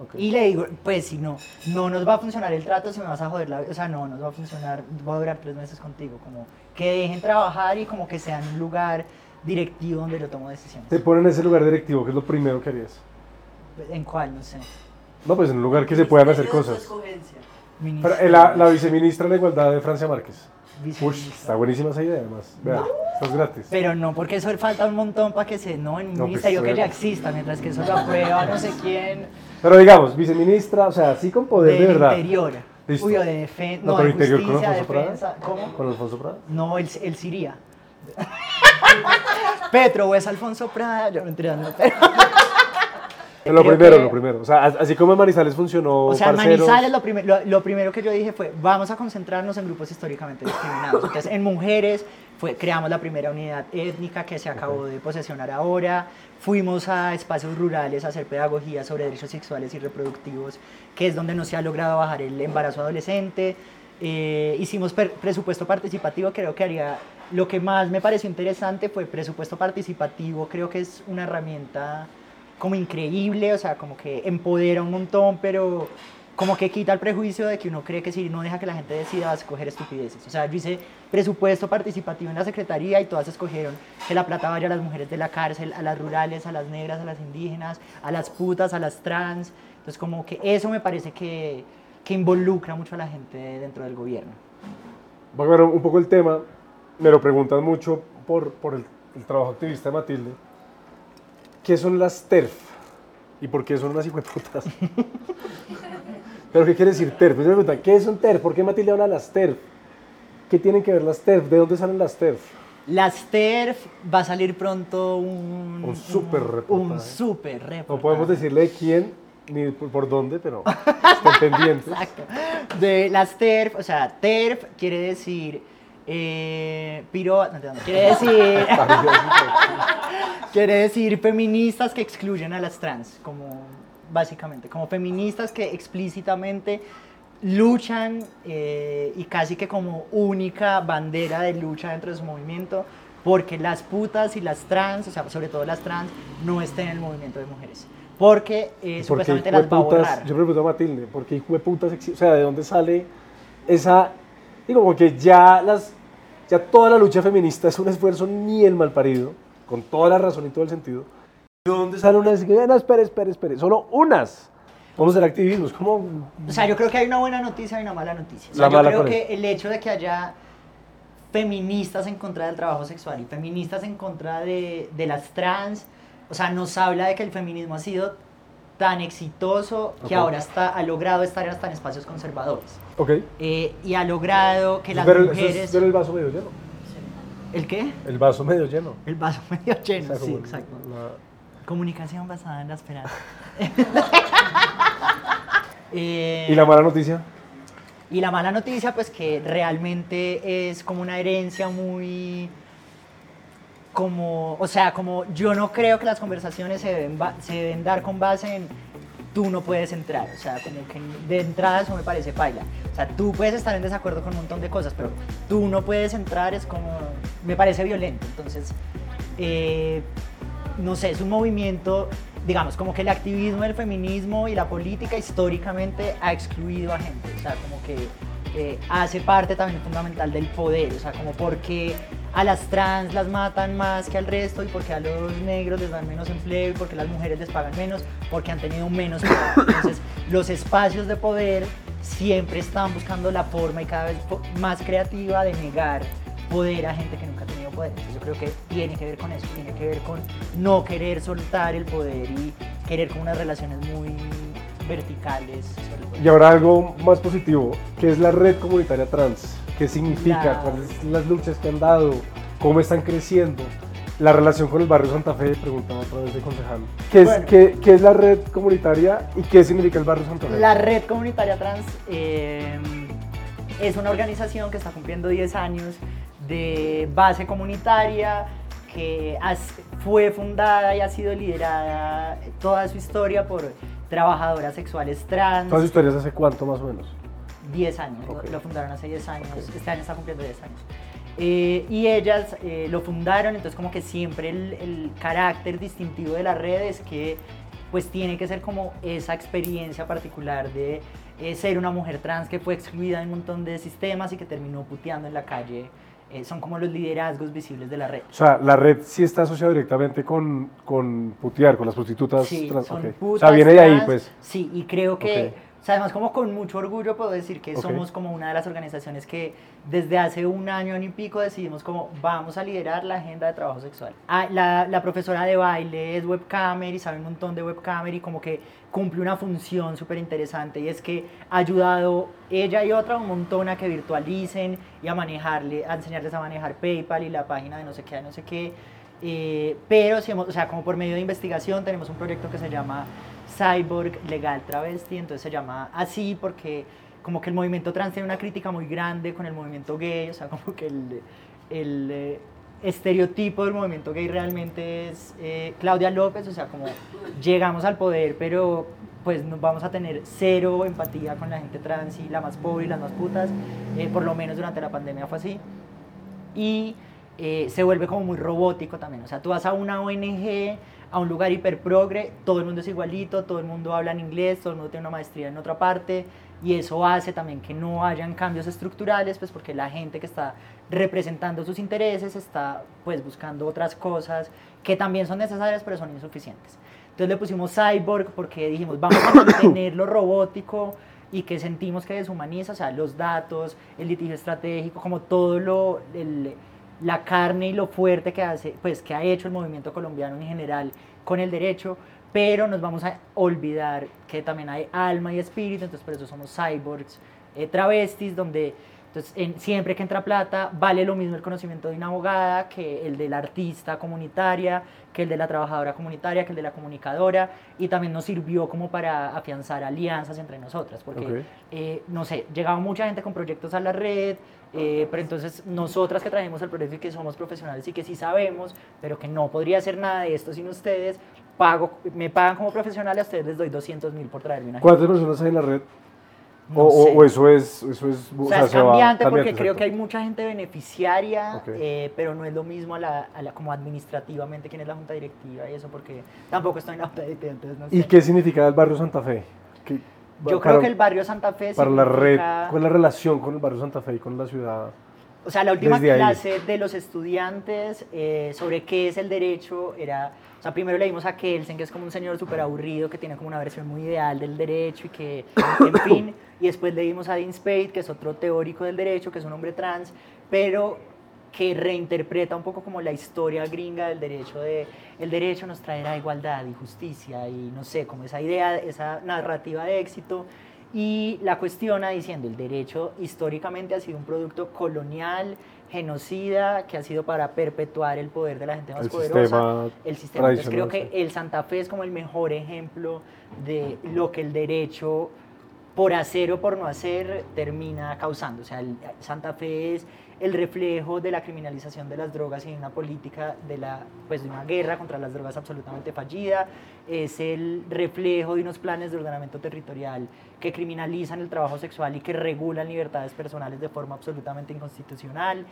ok.
Y le digo, pues si no, no nos va a funcionar el trato, si me vas a joder la vida, o sea, no, nos va a funcionar, voy a durar tres meses contigo, como que dejen trabajar y como que sean un lugar directivo donde yo tomo decisiones.
Te ponen en ese lugar directivo, que es lo primero que harías.
¿En cuál? No sé.
No, pues en un lugar que se puedan hacer cosas. Pero, eh, la, la viceministra de la Igualdad de Francia Márquez. Uy, está buenísima esa idea, además. Vea, gratis.
Pero no, porque eso falta un montón para que se, no, en un
No, pues,
ministerio que ya
obviamente.
exista, mientras que eso lo aprueba no sé quién,
Pero digamos, viceministra, o sea, sí con poder de verdad.
interior.
Listo.
Uy, o de defensa,
No,
no,
pero
de
interior con
justicia,
Alfonso Prada.
defensa, ¿cómo?
¿Con Alfonso Prada?
No, él, él sí iría. *laughs* Petro o es Alfonso Prada, yo no, pero...
Pero *laughs* lo
Creo
primero,
que-
lo primero. O sea, as- así como en Manizales funcionó
O sea, en Manizales lo, lo primero que yo dije fue, vamos a concentrarnos en grupos históricamente discriminados. Entonces, en mujeres fue, creamos la primera unidad étnica que se acabó de posesionar ahora. Fuimos a espacios rurales a hacer pedagogía sobre derechos sexuales y reproductivos, que es donde no se ha logrado bajar el embarazo adolescente. Eh, hicimos presupuesto participativo, creo que haría... Lo que más me pareció interesante fue presupuesto participativo, creo que es una herramienta como increíble, o sea, como que empodera un montón, pero como que quita el prejuicio de que uno cree que si no deja que la gente decida va a escoger estupideces. O sea, yo hice presupuesto participativo en la secretaría y todas escogieron que la plata vaya a las mujeres de la cárcel, a las rurales, a las negras, a las indígenas, a las putas, a las trans. Entonces, como que eso me parece que, que involucra mucho a la gente dentro del gobierno.
Voy a cambiar un poco el tema. Me lo preguntan mucho por, por el, el trabajo activista de Matilde. ¿Qué son las TERF? ¿Y por qué son unas hijueputas? *laughs* ¿Pero qué quiere decir TERF? Yo me preguntan, ¿qué es un TERF? ¿Por qué Matilde habla de las TERF? ¿Qué tienen que ver las TERF? ¿De dónde salen las TERF?
Las TERF va a salir pronto un...
Un súper reportaje.
Un súper reportaje.
No podemos decirle quién ni por, dónde, pero estén pendientes. *laughs*
Exacto. De las TERF, o sea, TERF quiere decir. Eh, piro, no, no, no, quiere *laughs* decir. *laughs* quiere decir feministas que excluyen a las trans, como básicamente, como feministas que explícitamente luchan eh, y casi que como única bandera de lucha dentro de su movimiento, porque las putas y las trans, o sea, sobre todo las trans, no estén en el movimiento de mujeres. Porque eh,
¿Por
supuestamente las va a
hijueputas?
borrar.
Yo me pregunto a Matilde, ¿por qué hijo de putas O sea, ¿de dónde sale esa...? Digo, como que ya las... Ya toda la lucha feminista es un esfuerzo ni el mal parido, con toda la razón y todo el sentido. ¿De dónde sale una vez que, no, espere, espere, espere, solo unas? Vamos a hacer activismo, es como...
O sea, yo creo que hay una buena noticia y una mala noticia. O sea,
La
yo
mala,
creo
¿cuál
que el hecho de que haya feministas en contra del trabajo sexual y feministas en contra de, de las trans, o sea, nos habla de que el feminismo ha sido tan exitoso que ahora está, ha logrado estar hasta en espacios conservadores.
Ok.
Eh, y ha logrado que las
eso
mujeres...
es ver el vaso medio lleno.
¿El qué?
El vaso medio lleno.
El vaso *laughs* medio
O
lleno,
sea,
sí, exacto.
la-
Comunicación basada en la esperanza. *laughs* Eh,
¿Y la mala noticia?
Y la mala noticia, pues que realmente es como una herencia muy... Como, o sea, como yo no creo que las conversaciones se deben, ba- se deben dar con base en tú no puedes entrar. O sea, como que de entrada eso me parece paila. O sea, tú puedes estar en desacuerdo con un montón de cosas, pero tú no puedes entrar es como, me parece violento. Entonces, eh, no sé, es un movimiento, digamos, como que el activismo del feminismo y la política históricamente ha excluido a gente, o sea, como que eh, hace parte también fundamental del poder, o sea, como porque a las trans las matan más que al resto y porque a los negros les dan menos empleo y porque las mujeres les pagan menos, porque han tenido menos poder. Entonces, los espacios de poder siempre están buscando la forma y cada vez más creativa de negar poder a gente que nunca ha tenido poder. Entonces yo creo que tiene que ver con eso, tiene que ver con no querer soltar el poder y querer con unas relaciones muy verticales.
Y ahora algo más positivo, que es la red comunitaria trans. ¿Qué significa?
La-
¿Cuáles son las luchas que han dado? ¿Cómo están creciendo? La relación con el barrio Santa Fe, preguntaba otra vez de concejal. ¿Qué es,
Bueno.
qué, qué es la red comunitaria y qué significa el barrio Santa Fe?
La Red Comunitaria Trans eh, es una organización que está cumpliendo 10 años de base comunitaria, que fue fundada y ha sido liderada toda su historia por trabajadoras sexuales trans.
¿Todas historias hace cuánto más o menos?
10 años, lo-
Ok.
lo, fundaron hace 10 años, este año está cumpliendo 10 años. Eh, y ellas eh, lo fundaron, entonces como que siempre el, el carácter distintivo de la red es que pues tiene que ser como esa experiencia particular de eh, ser una mujer trans que fue excluida de un montón de sistemas y que terminó puteando en la calle. Eh, son como los liderazgos visibles de la red.
O sea, la red sí está asociada directamente con, con putear, con las prostitutas
Sí,
trans.
son
ok. O
putas
sea, viene de ahí, pues.
Sí, y creo que. O sea, además como con mucho orgullo puedo decir que somos como una de las organizaciones que desde hace un año y pico decidimos como vamos a liderar la agenda de trabajo sexual. Ah, la, la profesora de baile es webcamer y sabe un montón de webcamer y como que cumple una función súper interesante y es que ha ayudado ella y otra un montón a que virtualicen y a manejarle, a enseñarles a manejar PayPal y la página de no sé qué, de no sé qué. Eh, pero, si hemos- o sea, como por medio de investigación tenemos un proyecto que se llama Cyborg Legal Travesti, entonces se llama así porque como que el movimiento trans tiene una crítica muy grande con el movimiento gay, o sea, como que el, el, eh, estereotipo del movimiento gay realmente es eh, Claudia López, o sea, como llegamos al poder, pero pues nos vamos a tener cero empatía con la gente trans y la más pobre y las más putas, eh, por lo menos durante la pandemia fue así. Y eh, se vuelve como muy robótico también. O sea, tú vas a una ONG, a un lugar hiperprogre, todo el mundo es igualito, todo el mundo habla en inglés, todo el mundo tiene una maestría en otra parte y eso hace también que no hayan cambios estructurales, pues porque la gente que está representando sus intereses está pues buscando otras cosas que también son necesarias pero son insuficientes. Entonces le pusimos cyborg porque dijimos, vamos a *coughs* mantener lo robótico y que sentimos que deshumaniza, o sea, los datos, el litigio estratégico, como todo lo, el- la carne y lo fuerte que hace, pues que ha hecho el movimiento colombiano en general con el derecho, pero nos vamos a olvidar que también hay alma y espíritu, entonces por eso somos cyborgs, eh, travestis, donde entonces, en- siempre que entra plata, vale lo mismo el conocimiento de una abogada que el del artista comunitaria, que el de la trabajadora comunitaria, que el de la comunicadora, y también nos sirvió como para afianzar alianzas entre nosotras, porque,
Ok.
eh, no sé, llegaba mucha gente con proyectos a la red, eh, pero entonces nosotras que trajimos el proyecto y que somos profesionales y que sí sabemos, pero que no podría hacer nada de esto sin ustedes, pago, me pagan como profesional y a ustedes les doy 200 mil por traerme una.
¿Cuántas personas hay en la red?
No
o, o- eso es, eso es,
O sea, es
se va
cambiante porque
cambiando,
creo que hay
exacto.
mucha gente beneficiaria,
Ok.
eh, pero no es lo mismo a la, a la- como administrativamente quién es la junta directiva y eso porque tampoco estoy en la directiva, entonces no sé.
¿Y qué significa el barrio Santa Fe? ¿Qué-
Yo
para-
creo que el barrio Santa Fe
Para la red, ¿cuál es la relación con el barrio Santa Fe y con la ciudad?
O sea, la última
Desde ahí.
clase de los estudiantes eh, sobre qué es el derecho era, o sea, primero leímos a Kelsen, que es como un señor súper aburrido, que tiene como una versión muy ideal del derecho y que, en *coughs* fin, y después leímos a Dean Spade, que es otro teórico del derecho, que es un hombre trans, pero que reinterpreta un poco como la historia gringa del derecho de el derecho nos traerá igualdad y justicia y no sé, como esa idea, esa narrativa de éxito. Y la cuestiona diciendo el derecho históricamente ha sido un producto colonial, genocida, que ha sido para perpetuar el poder de la gente más
El
poderosa.
sistema
el sistema. Entonces creo
tradicional,
que el Santa Fe es como el mejor ejemplo de lo que el derecho por hacer o por no hacer termina causando. O sea, Santa Fe es el reflejo de la criminalización de las drogas y de una política de, la, pues, de una guerra contra las drogas absolutamente fallida. Es el reflejo de unos planes de ordenamiento territorial que criminalizan el trabajo sexual y que regulan libertades personales de forma absolutamente inconstitucional.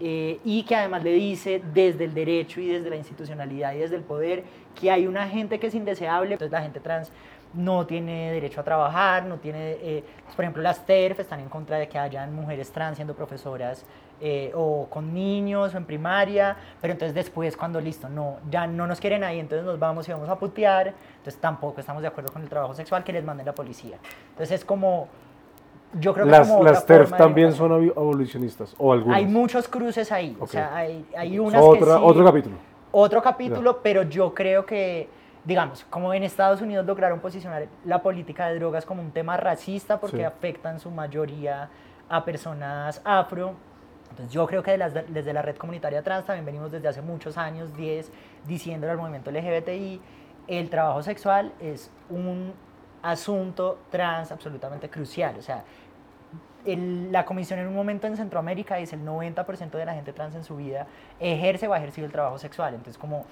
eh, y que además le dice desde el derecho y desde la institucionalidad y desde el poder que hay una gente que es indeseable, entonces la gente trans no tiene derecho a trabajar, no tiene, eh, pues, por ejemplo, las TERF están en contra de que hayan mujeres trans siendo profesoras eh, o con niños o en primaria, pero entonces después cuando listo, no, ya no nos quieren ahí, entonces nos vamos y vamos a putear, entonces tampoco estamos de acuerdo con el trabajo sexual que les mande la policía. Entonces es como, yo creo que
Las,
como
las TERF también son abolicionistas, o algunas.
Hay muchos cruces ahí, o
Ok.
sea, hay, hay unas que
otra-
sí-
Otro capítulo.
otro capítulo, pero yo creo que, digamos, como en Estados Unidos lograron posicionar la política de drogas como un tema racista porque
Sí.
afecta en su mayoría a personas afro. Entonces yo creo que de las- desde la red comunitaria trans también venimos desde hace muchos años, 10, diciéndole al movimiento LGBTI, el trabajo sexual es un asunto trans absolutamente crucial. O sea, el- la comisión en un momento en Centroamérica dice el 90% de la gente trans en su vida ejerce o ha ejercido el trabajo sexual. Entonces, como,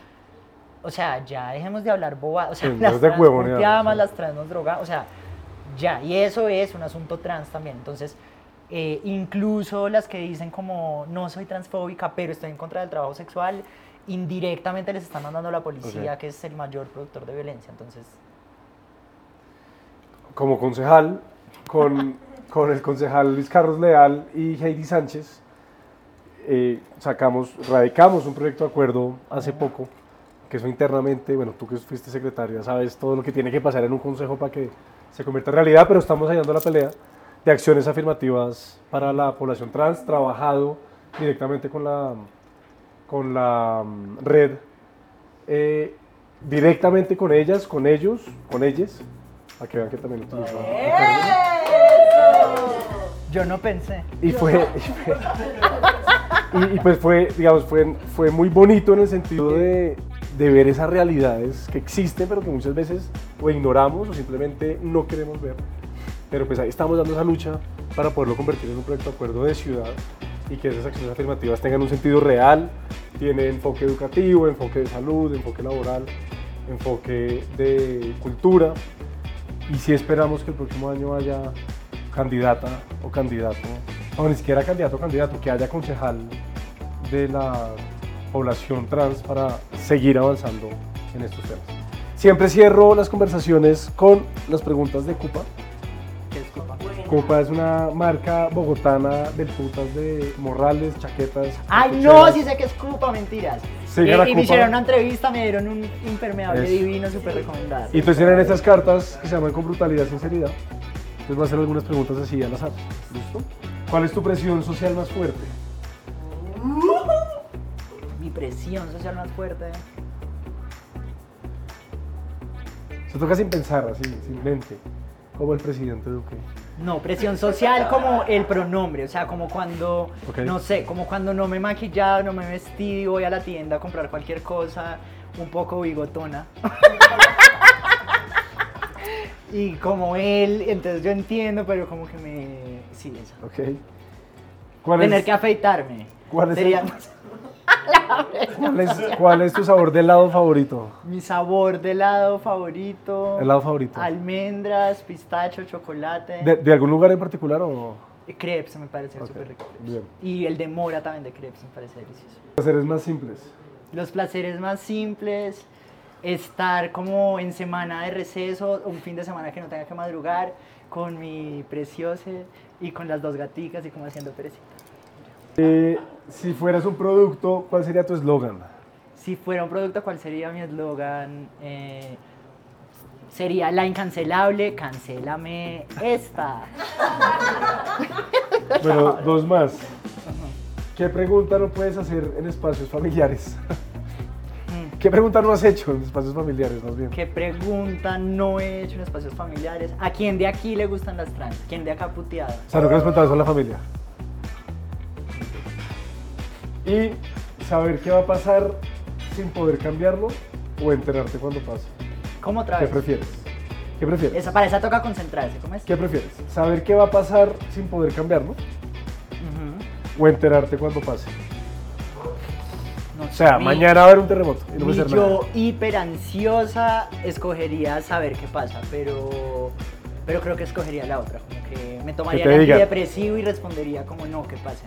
o sea, ya dejemos de hablar bobadas. O sea,
Sí,
las trans
sí.
las trans nos drogan, o sea, ya. Y eso es un asunto trans también. Entonces, eh, incluso las que dicen como no soy transfóbica, pero estoy en contra del trabajo sexual, indirectamente les están mandando a la policía, que es el mayor productor de violencia. Entonces,
Como concejal, con, *laughs* con el concejal Luis Carlos Leal y Heidi Sánchez, eh, sacamos, radicamos un proyecto de acuerdo hace poco, que eso internamente, bueno, tú que fuiste secretaria, sabes todo lo que tiene que pasar en un consejo para que se convierta en realidad, pero estamos ahí dando la pelea de acciones afirmativas para la población trans, trabajado directamente con la, con la mm, red, eh, directamente con ellas, con ellos, con ellas, para que vean que también término.
yo no pensé.
Y fue, y, fue- *laughs* y- pues fue, digamos, fue, fue muy bonito en el sentido de, de ver esas realidades que existen, pero que muchas veces o ignoramos o simplemente no queremos ver. Pero pues ahí estamos dando esa lucha para poderlo convertir en un proyecto de acuerdo de ciudad y que esas acciones afirmativas tengan un sentido real, tiene enfoque educativo, enfoque de salud, enfoque laboral, enfoque de cultura. Y si esperamos que el próximo año haya candidata o candidato, o ni siquiera candidato o candidato, que haya concejal de la población trans para seguir avanzando en estos temas. Siempre cierro las conversaciones con las preguntas de Cupa.
¿Qué es?
Cupa es una marca bogotana de putas de morrales, chaquetas.
Ay, no, sí sé que es culpa, mentiras.
Sigue
Eh,
la
y
Cupa.
me hicieron una entrevista, me dieron un impermeable
Eso.
divino, súper recomendado.
Y entonces tienen estas cartas que se llaman con brutalidad y sinceridad. Entonces voy a hacer algunas preguntas así al azar. ¿Listo? ¿Cuál es tu presión social más fuerte? *laughs*
Mi presión social más fuerte.
Se toca sin pensar, así, sin mente. Como el presidente Duque.
No, presión social como el pronombre, o sea, como cuando, no sé, como cuando no me he maquillado, no me he vestido y voy a la tienda a comprar cualquier cosa un poco bigotona. *laughs* y como él, entonces yo entiendo, pero como que me... Sí, eso.
Ok. ¿Cuál
Tener
es,
que afeitarme.
cuál es el-
Sería *laughs*
cuál es, cuál es tu sabor de helado favorito?
mi sabor de helado favorito.
¿Helado favorito?
Almendras, pistacho, chocolate.
¿De, de algún lugar en particular o...?
Crepes me parece súper rico.
bien.
Y el de mora también de crepes me parece delicioso.
Placeres más simples.
Los placeres más simples, estar como en semana de receso, un fin de semana que no tenga que madrugar, con mi preciosa y con las dos gaticas y como haciendo perecita.
Eh, si fueras un producto, ¿cuál sería tu eslogan?
Si fuera un producto, ¿cuál sería mi eslogan? Eh, sería la incancelable, cancélame esta.
Bueno, dos más. ¿Qué pregunta no puedes hacer en espacios familiares? *laughs* ¿Qué pregunta no has hecho en espacios familiares, más bien?
¿Qué pregunta no he hecho en espacios familiares? ¿A quién de aquí le gustan las trans? ¿Quién de acá puteado?
O sea, nunca has preguntado eso a la familia. Y saber qué va a pasar sin poder cambiarlo o enterarte cuando pase.
¿Cómo otra
¿Qué
vez?
prefieres? ¿Qué prefieres?
Esa, para esa toca concentrarse, ¿cómo es?
¿Qué prefieres? ¿Saber qué va a pasar sin poder cambiarlo o enterarte cuando pase? O sea, mañana va a haber un terremoto y no me hacer
yo
nada.
hiper ansiosa escogería saber qué pasa, pero, pero creo que escogería la otra. Como que me tomaría el antidepresivo y respondería como no, que pase.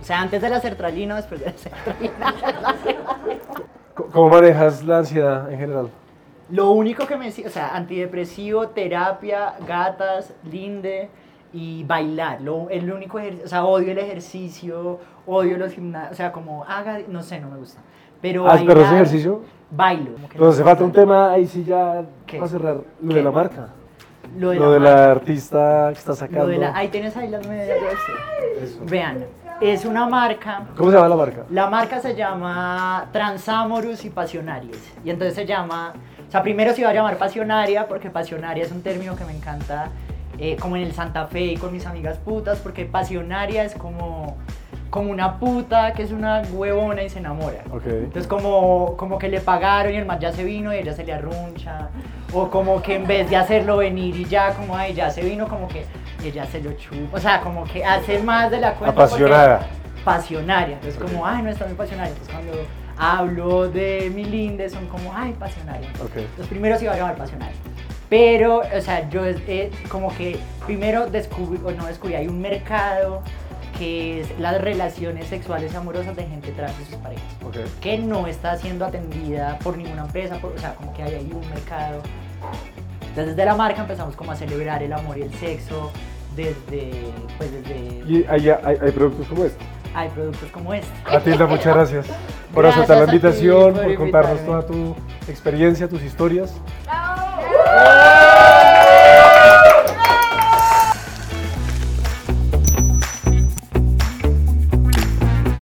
O sea, antes de la sertralina o después de la sertralina. *laughs*
¿Cómo manejas la ansiedad en general?
Lo único que me... O sea, antidepresivo, terapia, gatas, linde y bailar. Lo, el único ejercicio... O sea, odio el ejercicio, odio los gimnasios. O sea, como haga... No sé, no me gusta. Pero
¿Has perro ese
bailar,
ejercicio?
Bailo. no
hace falta un tema ahí sí ya
¿Qué?
para cerrar. Lo
¿Qué?
de la marca.
Lo de
Lo
la,
de la artista que está sacando.
Lo de la- ahí tienes ahí las medidas de. Vean, es una marca.
¿Cómo se llama la marca?
La marca se llama Transamorus y Pasionarias. Y entonces se llama. O sea, primero se iba a llamar Pasionaria, porque Pasionaria es un término que me encanta, eh, como en el Santa Fe y con mis amigas putas, porque Pasionaria es como, como una puta que es una huevona y se enamora.
Ok.
Entonces como, como que le pagaron y el man ya se vino y ella se le arruncha. O como que en vez de hacerlo venir y ya como, ay, ya se vino, como que ella se lo chupa. O sea, como que hace más de la cuenta.
Apasionada.
Pasionaria. Entonces como, ay, no está muy pasionaria. Entonces cuando hablo de mi linde son como, ay, pasionaria.
Ok.
Entonces primero se iba a llamar pasionaria. Pero, o sea, yo eh, como que primero descubrí, o no descubrí, hay un mercado que es las relaciones sexuales amorosas de gente trans y sus parejas
Ok.
que no está siendo atendida por ninguna empresa, por- o sea, como que hay ahí un mercado. Entonces desde la marca empezamos como a celebrar el amor y el sexo, desde, pues desde,
Y hay, hay, hay productos como este.
Hay productos como este.
Matilda, muchas gracias por
Gracias
aceptar la
ti
invitación,
por
por contarnos toda tu experiencia, tus historias.
¡Bravo!